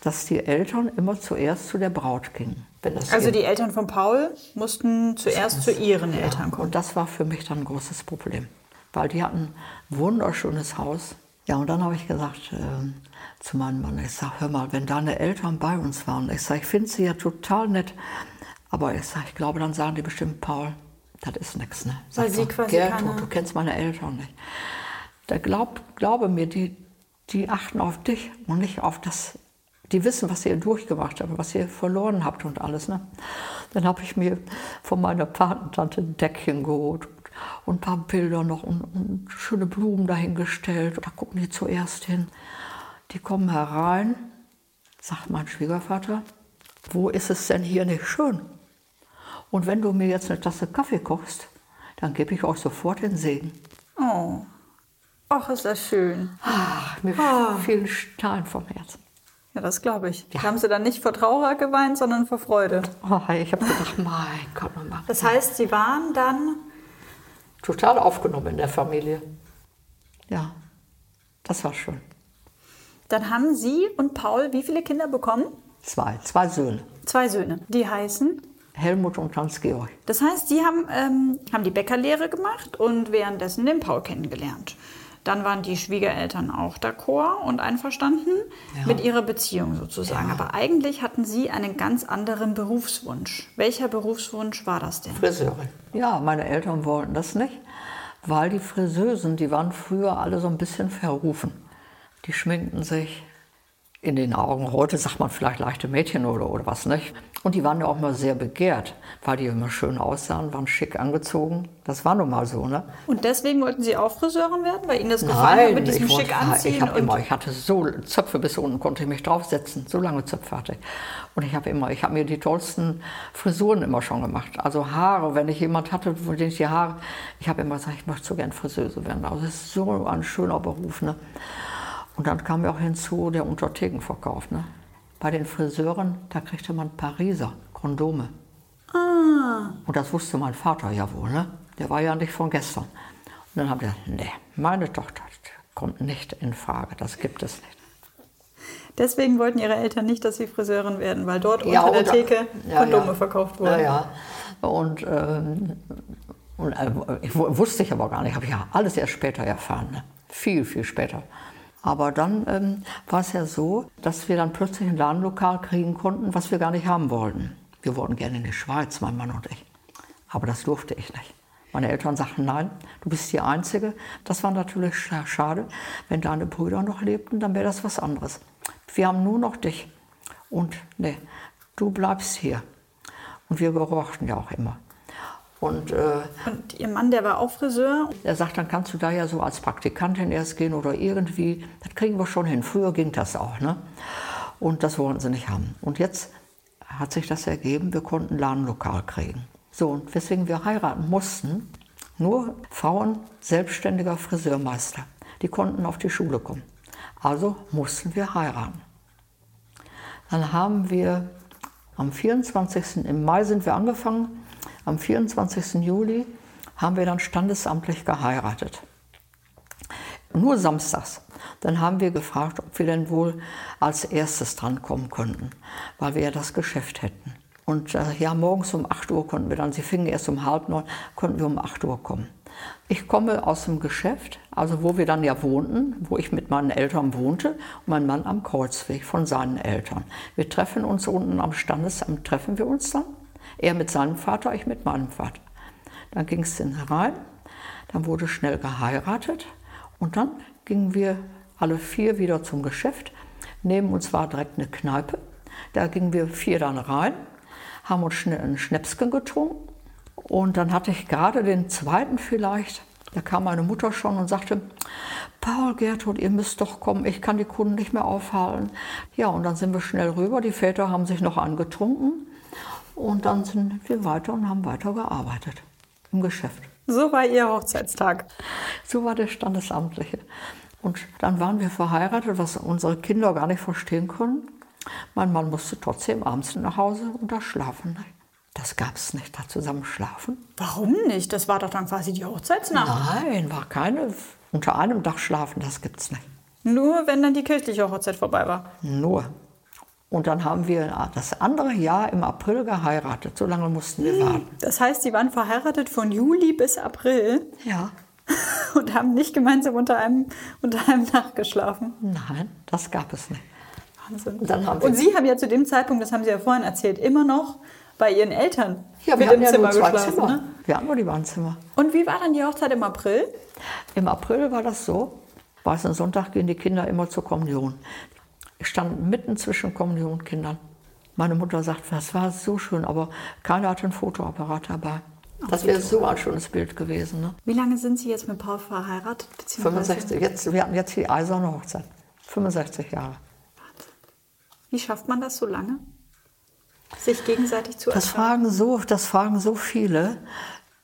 dass die Eltern immer zuerst zu der Braut gingen. Also die Eltern von Paul mussten zuerst zu ihren Eltern kommen. Und das war für mich dann ein großes Problem, weil die hatten ein wunderschönes Haus. Ja, und dann habe ich gesagt ähm, zu meinem Mann, ich sage, hör mal, wenn deine Eltern bei uns waren, ich sage, ich finde sie ja total nett, aber ich sage, ich glaube, dann sagen die bestimmt, Paul, das ist nichts, ne? Weil sie quasi Gertrud, keine- du kennst meine Eltern nicht. Da glaub, glaube mir, die, die achten auf dich und nicht auf das. Die wissen, was ihr durchgemacht habt, was ihr verloren habt und alles. Ne? Dann habe ich mir von meiner Patentante ein Deckchen geholt und ein paar Bilder noch und, und schöne Blumen dahingestellt. Da gucken die zuerst hin. Die kommen herein, sagt mein Schwiegervater, wo ist es denn hier nicht schön? Und wenn du mir jetzt eine Tasse Kaffee kochst, dann gebe ich euch sofort den Segen. Oh. Ach, ist das schön. Ach, mir fiel ein Stein vom Herzen. Ja, das glaube ich. Ja. Haben Sie dann nicht vor Trauer geweint, sondern vor Freude? Oh, ich habe gedacht, mein Gott, Mama. Das heißt, Sie waren dann total aufgenommen in der Familie. Ja, das war schön. Dann haben Sie und Paul wie viele Kinder bekommen? Zwei, zwei Söhne. Zwei Söhne. Die heißen? Helmut und Hans-Georg. Das heißt, Sie haben, ähm, haben die Bäckerlehre gemacht und währenddessen den Paul kennengelernt. Dann waren die Schwiegereltern auch d'accord und einverstanden ja. mit ihrer Beziehung sozusagen. Ja. Aber eigentlich hatten sie einen ganz anderen Berufswunsch. Welcher Berufswunsch war das denn? Friseurin. Ja, meine Eltern wollten das nicht, weil die Friseusen, die waren früher alle so ein bisschen verrufen. Die schminkten sich, in den Augen heute sagt man vielleicht leichte Mädchen oder, oder was, nicht? Und die waren ja auch mal sehr begehrt, weil die immer schön aussahen, waren schick angezogen. Das war nun mal so, ne? Und deswegen wollten Sie auch Friseurin werden, weil Ihnen das gefallen Nein, hat mit diesem schick anziehen? Ich, immer, ich hatte so Zöpfe bis unten, konnte ich mich draufsetzen, so lange Zöpfe hatte ich. Und ich habe immer, ich habe mir die tollsten Frisuren immer schon gemacht. Also Haare, wenn ich jemand hatte, von dem ich die Haare, ich habe immer gesagt, ich möchte so gern Friseuse werden. Also das ist so ein schöner Beruf, ne? Und dann kam ja auch hinzu der Unterthekenverkauf. Ne? Bei den Friseuren, da kriegte man Pariser Kondome. Ah. Und das wusste mein Vater ja wohl. Ne? Der war ja nicht von gestern. Und dann haben wir gesagt, nee, meine Tochter kommt nicht in Frage, das gibt es nicht. Deswegen wollten Ihre Eltern nicht, dass Sie Friseurin werden, weil dort ja, unter der Theke ja, Kondome ja. verkauft wurden. Ja, ja. Und, ähm, und äh, wusste ich aber gar nicht, habe ich ja alles erst später erfahren. Ne? Viel, viel später. Aber dann ähm, war es ja so, dass wir dann plötzlich ein Ladenlokal kriegen konnten, was wir gar nicht haben wollten. Wir wollten gerne in die Schweiz, mein Mann und ich. Aber das durfte ich nicht. Meine Eltern sagten, nein, du bist die Einzige. Das war natürlich schade. Wenn deine Brüder noch lebten, dann wäre das was anderes. Wir haben nur noch dich. Und nee, du bleibst hier. Und wir gehorchten ja auch immer. Und, äh, und Ihr Mann, der war auch Friseur? Er sagt, dann kannst du da ja so als Praktikantin erst gehen oder irgendwie. Das kriegen wir schon hin. Früher ging das auch. Ne? Und das wollten sie nicht haben. Und jetzt hat sich das ergeben, wir konnten Ladenlokal kriegen. So, und weswegen wir heiraten mussten, nur Frauen selbstständiger Friseurmeister, die konnten auf die Schule kommen. Also mussten wir heiraten. Dann haben wir am 24. im Mai sind wir angefangen am 24. Juli haben wir dann standesamtlich geheiratet. Nur samstags. Dann haben wir gefragt, ob wir denn wohl als erstes drankommen könnten, weil wir ja das Geschäft hätten. Und äh, ja, morgens um 8 Uhr konnten wir dann, sie fingen erst um halb neun, konnten wir um 8 Uhr kommen. Ich komme aus dem Geschäft, also wo wir dann ja wohnten, wo ich mit meinen Eltern wohnte und mein Mann am Kreuzweg von seinen Eltern. Wir treffen uns unten am Standesamt, treffen wir uns dann er mit seinem Vater, ich mit meinem Vater. Dann ging es dann herein, dann wurde schnell geheiratet und dann gingen wir alle vier wieder zum Geschäft. Neben uns war direkt eine Kneipe. Da gingen wir vier dann rein, haben uns schnell ein Schnäpschen getrunken und dann hatte ich gerade den zweiten vielleicht. Da kam meine Mutter schon und sagte, Paul, Gertrud, ihr müsst doch kommen, ich kann die Kunden nicht mehr aufhalten. Ja, und dann sind wir schnell rüber. Die Väter haben sich noch angetrunken. Und dann sind wir weiter und haben weiter gearbeitet im Geschäft. So war Ihr Hochzeitstag. So war der Standesamtliche. Und dann waren wir verheiratet, was unsere Kinder gar nicht verstehen können. Mein Mann musste trotzdem abends nach Hause und da schlafen. Das gab es nicht, da zusammen schlafen. Warum nicht? Das war doch dann quasi die Hochzeitsnacht. Nein, war keine. Unter einem Dach schlafen, das gibt's nicht. Nur wenn dann die kirchliche Hochzeit vorbei war. Nur. Und dann haben wir das andere Jahr im April geheiratet. So lange mussten wir warten. Das heißt, Sie waren verheiratet von Juli bis April? Ja. Und haben nicht gemeinsam unter einem, unter einem Dach geschlafen? Nein, das gab es nicht. Wahnsinn. Und, Und Sie haben ja zu dem Zeitpunkt, das haben Sie ja vorhin erzählt, immer noch bei Ihren Eltern ja, wir mit im Zimmer ja geschlafen. Zimmer. Ne? Wir hatten nur die Wohnzimmer. Und wie war dann die Hochzeit im April? Im April war das so, weißen Sonntag gehen die Kinder immer zur Kommunion. Ich stand mitten zwischen Kommunionkindern. Meine Mutter sagt, das war so schön, aber keiner hatte einen Fotoapparat dabei. Das wäre so ein schönes Bild gewesen. Ne? Wie lange sind Sie jetzt mit Paul verheiratet? 65. Jetzt, wir hatten jetzt die eiserne Hochzeit. 65 Jahre. Wie schafft man das so lange? Sich gegenseitig zu das fragen so, Das fragen so viele.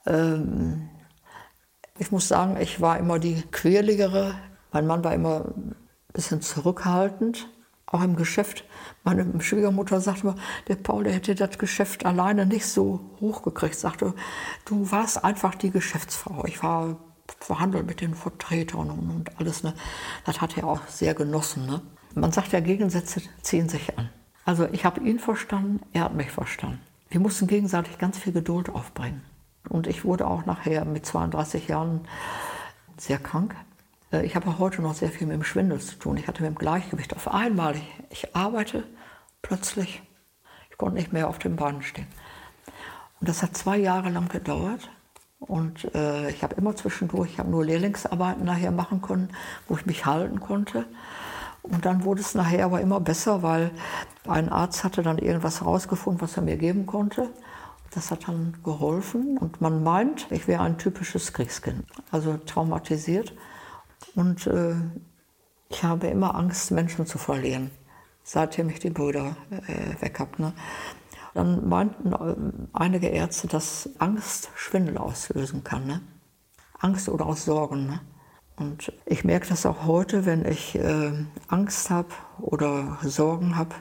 Ähm, ich muss sagen, ich war immer die Quirligere. Mein Mann war immer ein bisschen zurückhaltend. Auch im Geschäft. Meine Schwiegermutter sagte immer, der Paul, der hätte das Geschäft alleine nicht so hochgekriegt. Sagte, du warst einfach die Geschäftsfrau. Ich war verhandelt mit den Vertretern und, und alles. Ne? Das hat er auch sehr genossen. Ne? Man sagt ja, Gegensätze ziehen sich an. Also ich habe ihn verstanden, er hat mich verstanden. Wir mussten gegenseitig ganz viel Geduld aufbringen. Und ich wurde auch nachher mit 32 Jahren sehr krank. Äh, ich habe heute noch sehr viel mit dem Schwindel zu tun. Ich hatte mit dem Gleichgewicht auf einmal. Ich, ich arbeite plötzlich. Ich konnte nicht mehr auf den Beinen stehen. Und das hat zwei Jahre lang gedauert. Und äh, ich habe immer zwischendurch, ich habe nur Lehrlingsarbeiten nachher machen können, wo ich mich halten konnte. Und dann wurde es nachher aber immer besser, weil ein Arzt hatte dann irgendwas herausgefunden, was er mir geben konnte. Das hat dann geholfen. Und man meint, ich wäre ein typisches Kriegskind, also traumatisiert. Und äh, ich habe immer Angst, Menschen zu verlieren, seitdem ich die Brüder äh, weg habe. Ne? Dann meinten äh, einige Ärzte, dass Angst Schwindel auslösen kann. Ne? Angst oder auch Sorgen. Ne? Und ich merke das auch heute, wenn ich äh, Angst habe oder Sorgen habe,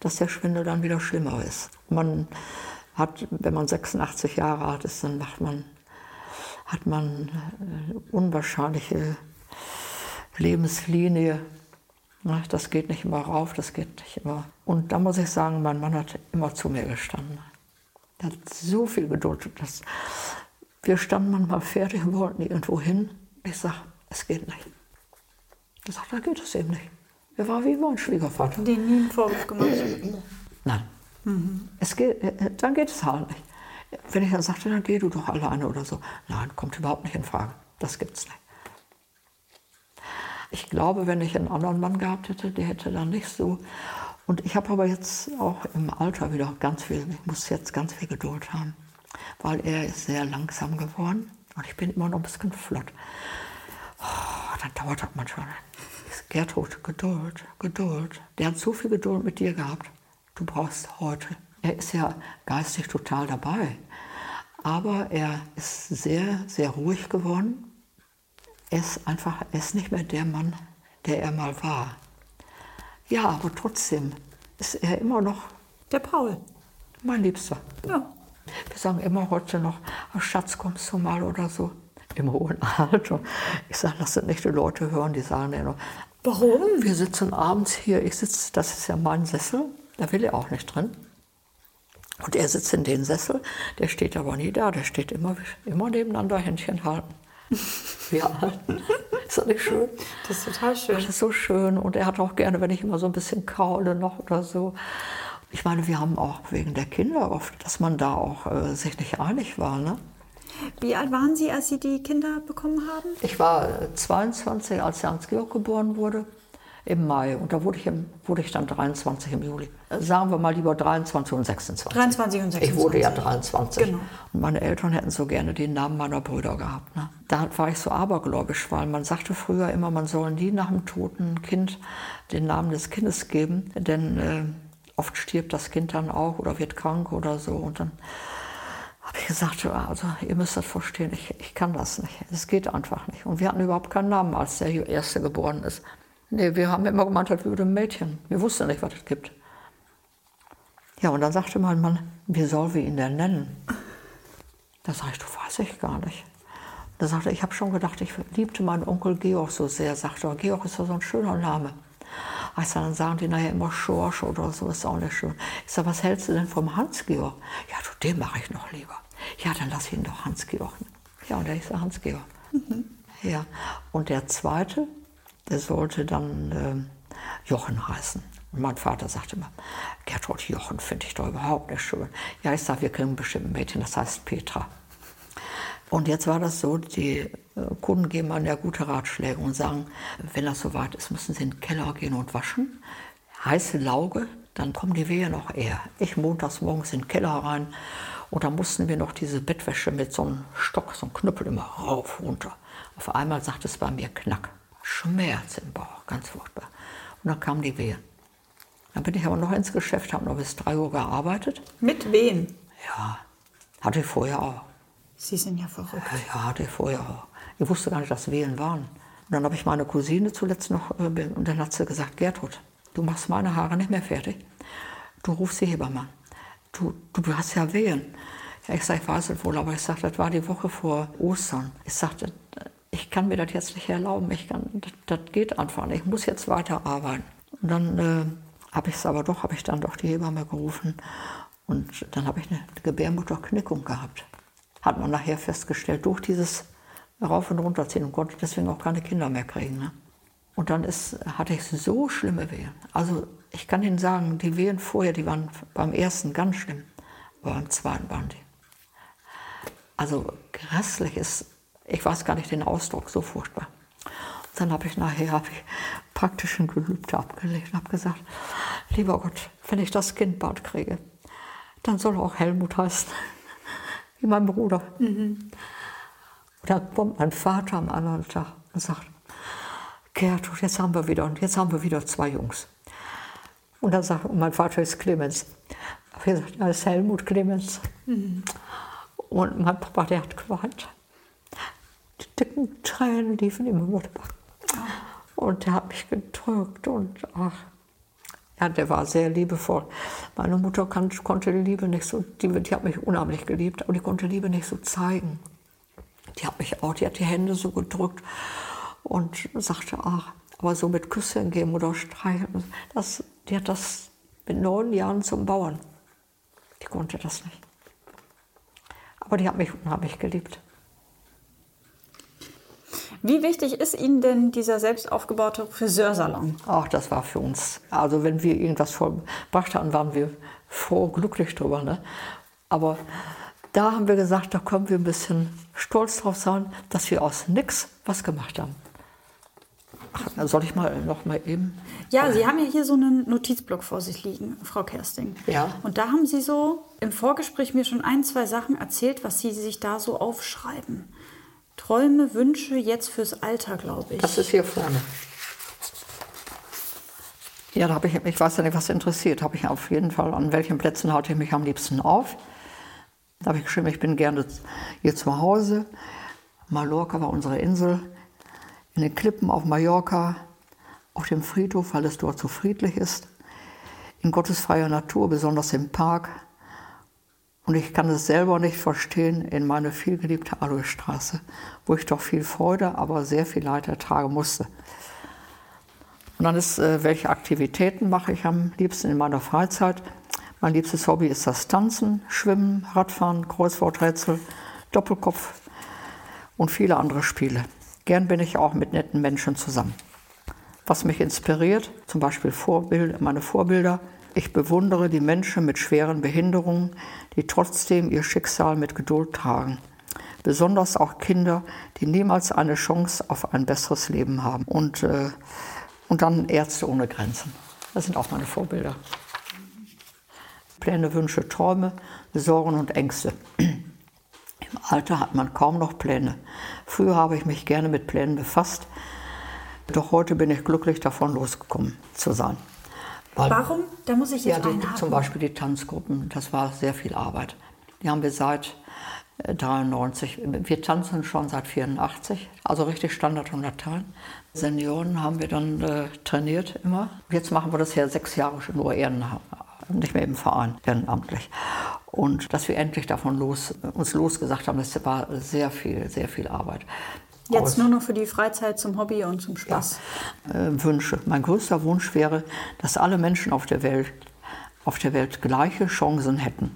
dass der Schwindel dann wieder schlimmer ist. Man hat, wenn man 86 Jahre alt ist, dann macht man, hat man äh, unwahrscheinliche Lebenslinie. Das geht nicht immer rauf, das geht nicht immer. Und da muss ich sagen, mein Mann hat immer zu mir gestanden. Er hat so viel Geduld. Dass wir standen manchmal fertig und wollten irgendwo hin. Ich sage, es geht nicht. Er sagt, da geht es eben nicht. Er war wie mein Schwiegervater. Den nie einen Vorwurf gemacht? Nein. Mhm. Es geht, äh, dann geht es halt nicht. Wenn ich dann sagte, dann geh du doch alleine oder so. Nein, kommt überhaupt nicht in Frage. Das gibt's nicht. Ich glaube, wenn ich einen anderen Mann gehabt hätte, der hätte dann nicht so. Und ich habe aber jetzt auch im Alter wieder ganz viel, ich muss jetzt ganz viel Geduld haben, weil er ist sehr langsam geworden und ich bin immer noch ein bisschen flott. Oh, dann dauert das manchmal. Gertrud, Geduld, Geduld. Der hat so viel Geduld mit dir gehabt. Du brauchst heute. Er ist ja geistig total dabei. Aber er ist sehr, sehr ruhig geworden er ist einfach, er ist nicht mehr der Mann, der er mal war. Ja, aber trotzdem ist er immer noch der Paul. Mein Liebster. Ja. Wir sagen immer heute noch, Schatz, kommst du mal oder so. Im hohen Alter. Ich sage, das sind nicht die Leute hören, die sagen ja noch. Warum? Wir sitzen abends hier, ich sitze, das ist ja mein Sessel, da will er auch nicht drin. Und er sitzt in den Sessel, der steht aber nie da, der steht immer, immer nebeneinander Händchen halten. Ja, ist das nicht schön? Das ist total schön. Das ist so schön. Und er hat auch gerne, wenn ich immer so ein bisschen kaule noch oder so. Ich meine, wir haben auch wegen der Kinder oft, dass man da auch äh, sich nicht einig war. Ne? Wie alt waren Sie, als Sie die Kinder bekommen haben? Ich war 22, als Hans-Georg geboren wurde im Mai. Und da wurde ich, im, wurde ich dann 23 im Juli. Sagen wir mal lieber 23 und 26. 23 und 26. Ich wurde ja 23. Genau. Und meine Eltern hätten so gerne den Namen meiner Brüder gehabt. Ne? Da war ich so abergläubisch, weil man sagte früher immer, man soll nie nach dem toten Kind den Namen des Kindes geben, denn äh, oft stirbt das Kind dann auch oder wird krank oder so. Und dann habe ich gesagt, also ihr müsst das verstehen, ich, ich kann das nicht. Es geht einfach nicht. Und wir hatten überhaupt keinen Namen, als der Erste geboren ist. Nee, wir haben immer gemeint, das würde ein Mädchen. Wir wussten nicht, was es gibt. Ja, und dann sagte mein Mann, wie sollen wir ihn denn nennen? Da sage ich, du weiß ich gar nicht. Da sagte ich habe schon gedacht, ich liebte meinen Onkel Georg so sehr. Sagte er, Georg ist ja so ein schöner Name. Ich sage, dann sagen die nachher immer Schorsch oder so, ist auch nicht schön. Ich sage, was hältst du denn vom Hans-Georg? Ja, du, den mache ich noch lieber. Ja, dann lass ihn doch Hans-Georg. Ja, und der ist der Hans-Georg. Mhm. Ja, und der zweite, der sollte dann äh, Jochen heißen. Und mein Vater sagte immer, Gertrud Jochen finde ich doch überhaupt nicht schön. Ja, ich sage, wir kriegen bestimmt ein Mädchen, das heißt Petra. Und jetzt war das so, die äh, Kunden geben einem ja gute Ratschläge und sagen, wenn das soweit ist, müssen sie in den Keller gehen und waschen. Heiße Lauge, dann kommen die Wehen noch eher. Ich montags morgens in den Keller rein und dann mussten wir noch diese Bettwäsche mit so einem Stock, so einem Knüppel immer rauf, runter. Auf einmal sagt es bei mir Knack. Schmerz im Bauch, ganz furchtbar. Und dann kamen die Wehen. Dann bin ich aber noch ins Geschäft, habe noch bis 3 Uhr gearbeitet. Mit Wehen? Ja, hatte ich vorher auch. Sie sind ja verrückt. Ja, hatte ich vorher auch. Ich wusste gar nicht, dass Wehen waren. Und dann habe ich meine Cousine zuletzt noch, äh, und dann hat sie gesagt, Gertrud, du machst meine Haare nicht mehr fertig. Du rufst die Hebamme an. Du, du hast ja Wehen. Ja, ich sage, ich weiß es wohl, aber ich sage, das war die Woche vor Ostern. Ich sagte, ich kann mir das jetzt nicht erlauben. Ich kann, das, das geht einfach nicht. Ich muss jetzt weiterarbeiten. Und dann äh, habe ich es aber doch, habe ich dann doch die Hebamme gerufen. Und dann habe ich eine Gebärmutterknickung gehabt. Hat man nachher festgestellt, durch dieses Rauf- und Runterziehen und konnte deswegen auch keine Kinder mehr kriegen. Ne? Und dann ist, hatte ich so schlimme Wehen. Also ich kann Ihnen sagen, die Wehen vorher, die waren beim ersten ganz schlimm, aber beim zweiten waren die. Also grässlich ist, ich weiß gar nicht den Ausdruck, so furchtbar. Und dann habe ich nachher hab ich praktisch ein Gelübde abgelegt und habe gesagt, lieber Gott, wenn ich das Kind bald kriege, dann soll er auch Helmut heißen, wie mein Bruder. Mhm. Und dann kommt mein Vater am anderen Tag und sagt, Gertrud, jetzt haben wir wieder, und jetzt haben wir wieder zwei Jungs. Und dann sagt, und mein Vater ist Clemens. Er sagt, ist Helmut Clemens. Mhm. Und mein Papa, der hat geweint. Die dicken Tränen liefen ihm über die Backen. Und der hat mich gedrückt und ach, ja, der war sehr liebevoll. Meine Mutter kann, konnte die Liebe nicht so, die, die hat mich unheimlich geliebt, aber die konnte Liebe nicht so zeigen. Die hat mich auch, die hat die Hände so gedrückt und sagte, ach, aber so mit Küssen geben oder streicheln, das, die hat das mit neun Jahren zum Bauern. Die konnte das nicht. Aber die hat mich unheimlich geliebt. Wie wichtig ist Ihnen denn dieser selbst aufgebaute Friseursalon? Ach, das war für uns. Also wenn wir irgendwas vollbracht hatten, waren wir froh, glücklich drüber. Ne? Aber da haben wir gesagt, da können wir ein bisschen stolz drauf sein, dass wir aus nichts was gemacht haben. Ach, soll ich mal noch mal eben? Ja, Sie haben ja hier so einen Notizblock vor sich liegen, Frau Kersting. Ja. Und da haben Sie so im Vorgespräch mir schon ein, zwei Sachen erzählt, was Sie sich da so aufschreiben. Träume, Wünsche jetzt fürs Alter, glaube ich. Das ist hier vorne. Ja, da habe ich, ich weiß nicht, was interessiert, habe ich auf jeden Fall, an welchen Plätzen halte ich mich am liebsten auf. Da habe ich geschrieben, ich bin gerne hier zu Hause. Mallorca war unsere Insel in den Klippen auf Mallorca, auf dem Friedhof, weil es dort so friedlich ist, in gottesfreier Natur, besonders im Park. Und ich kann es selber nicht verstehen in meine vielgeliebte Aloisstraße, wo ich doch viel Freude, aber sehr viel Leid ertragen musste. Und dann ist, äh, welche Aktivitäten mache ich am liebsten in meiner Freizeit? Mein liebstes Hobby ist das Tanzen, Schwimmen, Radfahren, Kreuzworträtsel, Doppelkopf und viele andere Spiele. Gern bin ich auch mit netten Menschen zusammen. Was mich inspiriert, zum Beispiel Vorbild, meine Vorbilder. Ich bewundere die Menschen mit schweren Behinderungen, die trotzdem ihr Schicksal mit Geduld tragen. Besonders auch Kinder, die niemals eine Chance auf ein besseres Leben haben. Und, äh, und dann Ärzte ohne Grenzen. Das sind auch meine Vorbilder. Pläne, Wünsche, Träume, Sorgen und Ängste. Im Alter hat man kaum noch Pläne. Früher habe ich mich gerne mit Plänen befasst, doch heute bin ich glücklich davon losgekommen zu sein. Weil, Warum? Da muss ich jetzt ja, die, Zum Beispiel die Tanzgruppen, das war sehr viel Arbeit. Die haben wir seit 93. Äh, wir tanzen schon seit 84, also richtig Standard und Latein. Senioren haben wir dann äh, trainiert immer. Jetzt machen wir das ja sechs Jahre schon nur ehrenamtlich, nicht mehr im Verein, ehrenamtlich. Und dass wir endlich davon los, uns losgesagt haben, das war sehr viel, sehr viel Arbeit. Jetzt nur noch für die Freizeit zum Hobby und zum Spaß. Ja, äh, Wünsche. Mein größter Wunsch wäre, dass alle Menschen auf der Welt, auf der Welt gleiche Chancen hätten.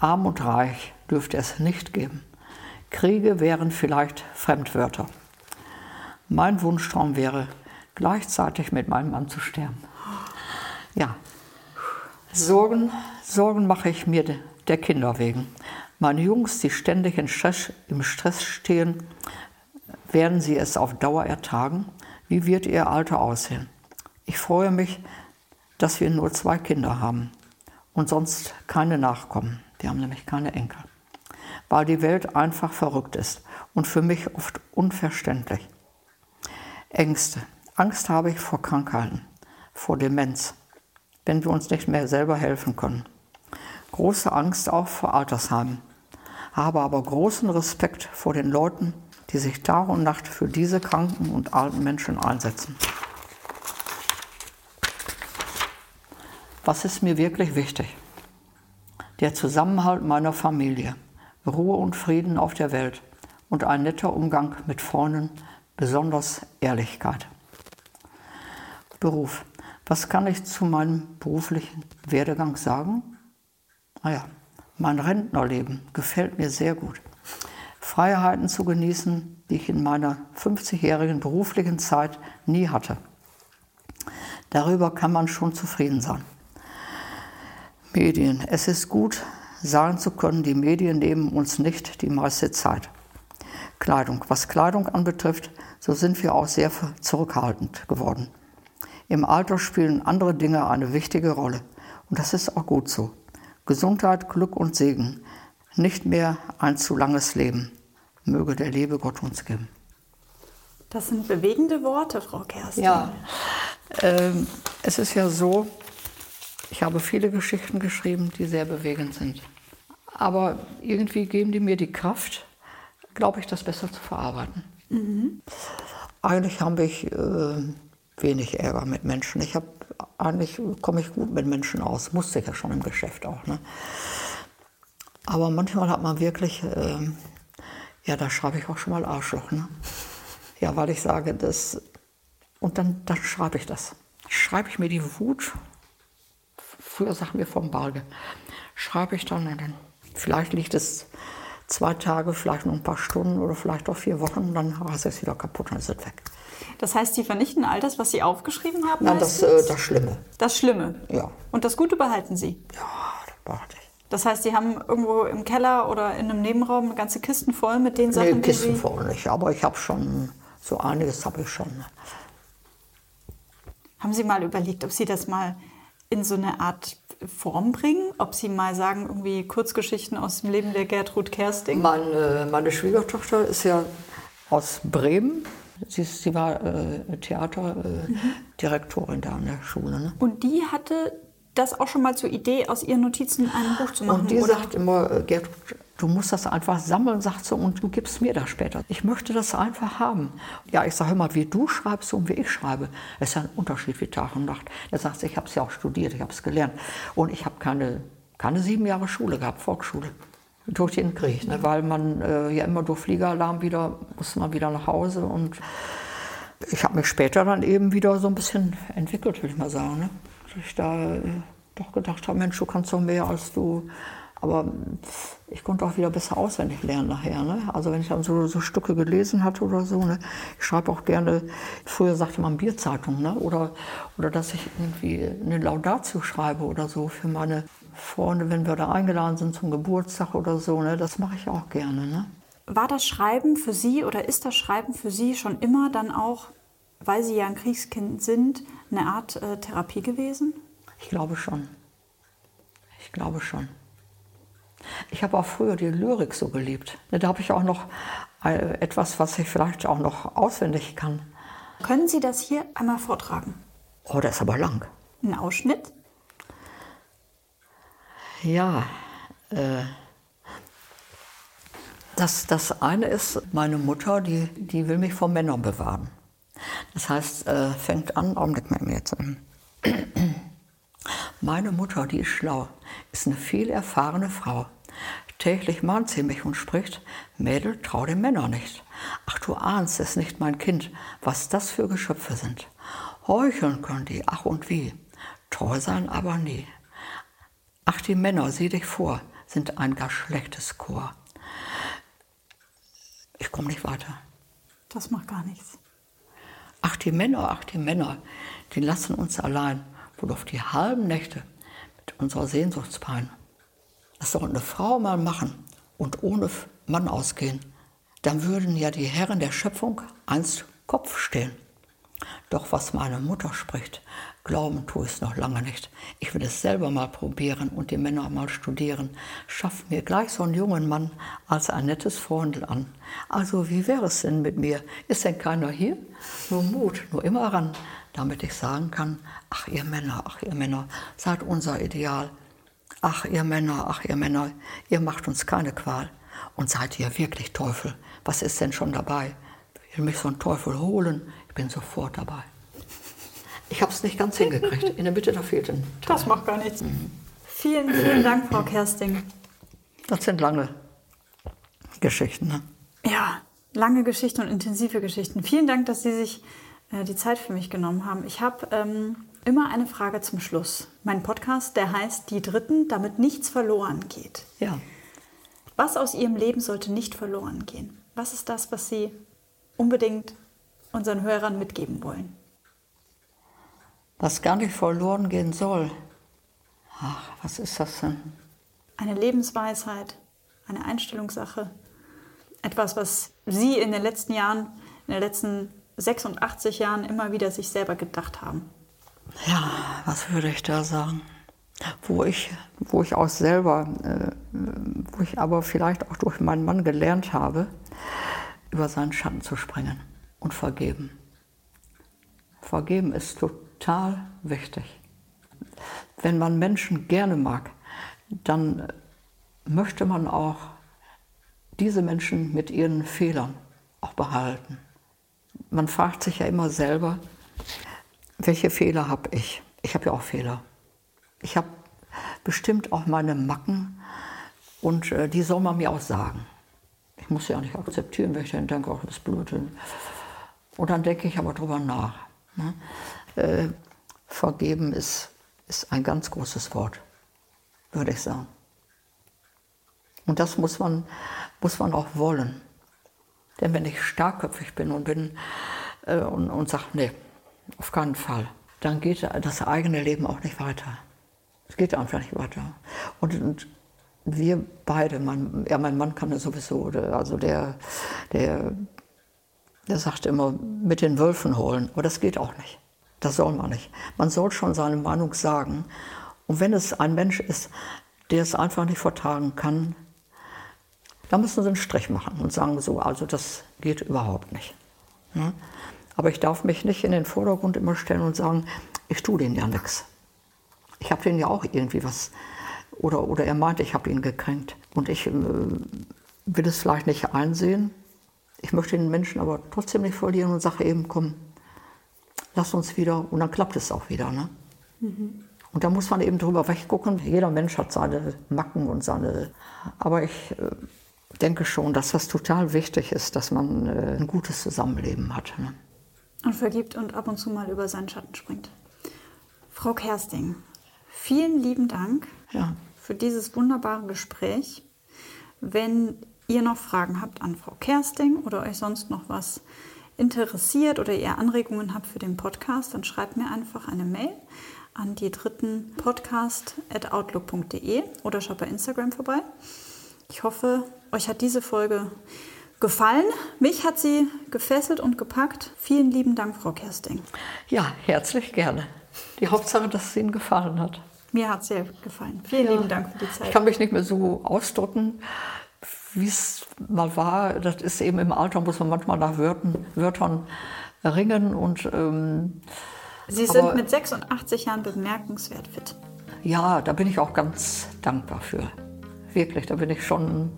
Arm und reich dürfte es nicht geben. Kriege wären vielleicht Fremdwörter. Mein Wunschtraum wäre, gleichzeitig mit meinem Mann zu sterben. Ja. Sorgen, Sorgen mache ich mir der Kinder wegen. Meine Jungs, die ständig in Stress, im Stress stehen, werden sie es auf Dauer ertragen? Wie wird ihr Alter aussehen? Ich freue mich, dass wir nur zwei Kinder haben und sonst keine Nachkommen. Wir haben nämlich keine Enkel. Weil die Welt einfach verrückt ist und für mich oft unverständlich. Ängste. Angst habe ich vor Krankheiten, vor Demenz, wenn wir uns nicht mehr selber helfen können große Angst auch vor Altersheimen, habe aber großen Respekt vor den Leuten, die sich Tag und Nacht für diese kranken und alten Menschen einsetzen. Was ist mir wirklich wichtig? Der Zusammenhalt meiner Familie, Ruhe und Frieden auf der Welt und ein netter Umgang mit Freunden, besonders Ehrlichkeit. Beruf. Was kann ich zu meinem beruflichen Werdegang sagen? Naja, mein Rentnerleben gefällt mir sehr gut. Freiheiten zu genießen, die ich in meiner 50-jährigen beruflichen Zeit nie hatte. Darüber kann man schon zufrieden sein. Medien. Es ist gut, sagen zu können, die Medien nehmen uns nicht die meiste Zeit. Kleidung. Was Kleidung anbetrifft, so sind wir auch sehr zurückhaltend geworden. Im Alter spielen andere Dinge eine wichtige Rolle. Und das ist auch gut so. Gesundheit, Glück und Segen. Nicht mehr ein zu langes Leben. Möge der liebe Gott uns geben. Das sind bewegende Worte, Frau Kerstin. Ja, ähm, es ist ja so, ich habe viele Geschichten geschrieben, die sehr bewegend sind. Aber irgendwie geben die mir die Kraft, glaube ich, das besser zu verarbeiten. Mhm. Eigentlich habe ich äh, wenig Ärger mit Menschen. Ich habe eigentlich komme ich gut mit Menschen aus. Musste ich ja schon im Geschäft auch. Ne? Aber manchmal hat man wirklich, äh, ja, da schreibe ich auch schon mal Arschloch. Ne? Ja, weil ich sage, das. Und dann, dann schreibe ich das. Schreibe ich mir die Wut, früher sagen wir vom Balge, schreibe ich dann, dann vielleicht liegt es zwei Tage, vielleicht noch ein paar Stunden oder vielleicht auch vier Wochen und dann ich es wieder kaputt und ist es weg. Das heißt, Sie vernichten all das, was Sie aufgeschrieben haben? Nein, das, äh, das Schlimme. Das Schlimme? Ja. Und das Gute behalten Sie? Ja, das behalte ich. Das heißt, Sie haben irgendwo im Keller oder in einem Nebenraum eine ganze Kisten voll mit den Sachen, nee, Kisten Sie... voll nicht, aber ich habe schon, so einiges habe ich schon. Haben Sie mal überlegt, ob Sie das mal in so eine Art Form bringen? Ob Sie mal sagen, irgendwie Kurzgeschichten aus dem Leben der Gertrud Kersting? Meine, meine Schwiegertochter ist ja aus Bremen. Sie, sie war äh, Theaterdirektorin äh, mhm. da an der Schule. Ne? Und die hatte das auch schon mal zur Idee, aus ihren Notizen ein Buch zu machen? Und die oder? sagt immer, äh, Gertrud, du musst das einfach sammeln, sagt sie, und du gibst mir das später. Ich möchte das einfach haben. Ja, ich sage immer, wie du schreibst und wie ich schreibe, ist ja ein Unterschied wie Tag und Nacht. Er sagt, ich habe es ja auch studiert, ich habe es gelernt. Und ich habe keine, keine sieben Jahre Schule gehabt, Volksschule. Durch den Krieg, ne? weil man äh, ja immer durch Fliegeralarm wieder, musste man wieder nach Hause und ich habe mich später dann eben wieder so ein bisschen entwickelt, würde ich mal sagen. Ne? Ich da äh, doch gedacht habe, Mensch, du kannst doch mehr als du. Aber ich konnte auch wieder besser auswendig lernen nachher. Ne? Also wenn ich dann so, so Stücke gelesen hatte oder so. Ne? Ich schreibe auch gerne, früher sagte man Bierzeitung. Ne? Oder, oder dass ich irgendwie eine Laudatio schreibe oder so für meine Freunde, wenn wir da eingeladen sind zum Geburtstag oder so. Ne? Das mache ich auch gerne. Ne? War das Schreiben für Sie oder ist das Schreiben für Sie schon immer dann auch, weil Sie ja ein Kriegskind sind, eine Art äh, Therapie gewesen? Ich glaube schon. Ich glaube schon. Ich habe auch früher die Lyrik so geliebt. Da habe ich auch noch äh, etwas, was ich vielleicht auch noch auswendig kann. Können Sie das hier einmal vortragen? Oh, das ist aber lang. Ein Ausschnitt? Ja. Äh, das, das eine ist, meine Mutter, die, die will mich vor Männern bewahren. Das heißt, äh, fängt an, Augenblick mal jetzt. Meine Mutter, die ist schlau, ist eine viel erfahrene Frau. Täglich mahnt sie mich und spricht, Mädel, trau den Männern nicht. Ach, du ahnst es nicht, mein Kind, was das für Geschöpfe sind. Heucheln können die, ach und wie, treu sein aber nie. Ach, die Männer, sieh dich vor, sind ein gar schlechtes Chor. Ich komme nicht weiter. Das macht gar nichts. Ach, die Männer, ach, die Männer, die lassen uns allein, wohl auf die halben Nächte mit unserer Sehnsuchtspein. Das soll eine Frau mal machen und ohne Mann ausgehen. Dann würden ja die Herren der Schöpfung einst Kopf stehen. Doch was meine Mutter spricht, glauben tue ich es noch lange nicht. Ich will es selber mal probieren und die Männer mal studieren. Schaff mir gleich so einen jungen Mann als ein nettes Freundel an. Also wie wäre es denn mit mir? Ist denn keiner hier? Nur Mut, nur immer ran, damit ich sagen kann, ach ihr Männer, ach ihr Männer, seid unser Ideal. Ach ihr Männer, ach ihr Männer, ihr macht uns keine Qual. Und seid ihr wirklich Teufel? Was ist denn schon dabei? Will mich so ein Teufel holen? Ich bin sofort dabei. Ich habe es nicht ganz hingekriegt. In der Mitte, da fehlt ein Teil. Das macht gar nichts. Vielen, vielen Dank, Frau Kersting. Das sind lange Geschichten. Ne? Ja, lange Geschichten und intensive Geschichten. Vielen Dank, dass Sie sich äh, die Zeit für mich genommen haben. Ich habe ähm, immer eine Frage zum Schluss. Mein Podcast, der heißt Die Dritten, damit nichts verloren geht. Ja. Was aus Ihrem Leben sollte nicht verloren gehen? Was ist das, was Sie unbedingt unseren Hörern mitgeben wollen? Was gar nicht verloren gehen soll. Ach, was ist das denn? Eine Lebensweisheit, eine Einstellungssache, etwas, was Sie in den letzten Jahren, in den letzten 86 Jahren immer wieder sich selber gedacht haben. Ja, was würde ich da sagen? Wo ich, wo ich auch selber, äh, wo ich aber vielleicht auch durch meinen Mann gelernt habe, über seinen Schatten zu springen und vergeben. Vergeben ist total wichtig. Wenn man Menschen gerne mag, dann möchte man auch diese Menschen mit ihren Fehlern auch behalten. Man fragt sich ja immer selber, welche Fehler habe ich? Ich habe ja auch Fehler. Ich habe bestimmt auch meine Macken und äh, die soll man mir auch sagen. Ich muss ja nicht akzeptieren, wenn ich dann denke, auch das blöd. Und dann denke ich aber drüber nach. Ne? Äh, vergeben ist, ist ein ganz großes Wort, würde ich sagen. Und das muss man, muss man auch wollen. Denn wenn ich starkköpfig bin und bin äh, und, und sage, nee, auf keinen Fall, dann geht das eigene Leben auch nicht weiter. Es geht einfach nicht weiter. Und, und wir beide, mein, ja, mein Mann kann das sowieso, also der, der, der sagt immer, mit den Wölfen holen. Aber das geht auch nicht. Das soll man nicht. Man soll schon seine Meinung sagen. Und wenn es ein Mensch ist, der es einfach nicht vertragen kann, dann müssen sie einen Strich machen und sagen so, also das geht überhaupt nicht. Ja? Aber ich darf mich nicht in den Vordergrund immer stellen und sagen, ich tue denen ja nichts. Ich habe denen ja auch irgendwie was, oder, oder er meint, ich habe ihn gekränkt. Und ich äh, will es vielleicht nicht einsehen. Ich möchte den Menschen aber trotzdem nicht verlieren und sage eben, komm, lass uns wieder. Und dann klappt es auch wieder. Ne? Mhm. Und da muss man eben drüber weggucken. Jeder Mensch hat seine Macken und seine. Aber ich äh, denke schon, dass das total wichtig ist, dass man äh, ein gutes Zusammenleben hat. Ne? Und vergibt und ab und zu mal über seinen Schatten springt. Frau Kersting, vielen lieben Dank ja. für dieses wunderbare Gespräch. Wenn ihr noch Fragen habt an Frau Kersting oder euch sonst noch was interessiert oder ihr Anregungen habt für den Podcast, dann schreibt mir einfach eine Mail an die dritten podcast.outlook.de oder schaut bei Instagram vorbei. Ich hoffe, euch hat diese Folge gefallen. Mich hat sie gefesselt und gepackt. Vielen lieben Dank, Frau Kersting. Ja, herzlich gerne. Die Hauptsache, dass es Ihnen gefallen hat. Mir hat es sehr gefallen. Vielen ja. lieben Dank für die Zeit. Ich kann mich nicht mehr so ausdrücken, wie es mal war. Das ist eben im Alter, muss man manchmal nach Wörtern, Wörtern ringen. Und, ähm, Sie sind mit 86 Jahren bemerkenswert fit. Ja, da bin ich auch ganz dankbar für. Wirklich, da bin ich schon,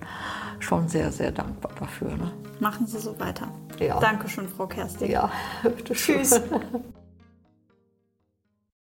schon sehr, sehr dankbar dafür. Ne? Machen Sie so weiter. Ja. Dankeschön, Frau Kerstin. Ja, Tschüss.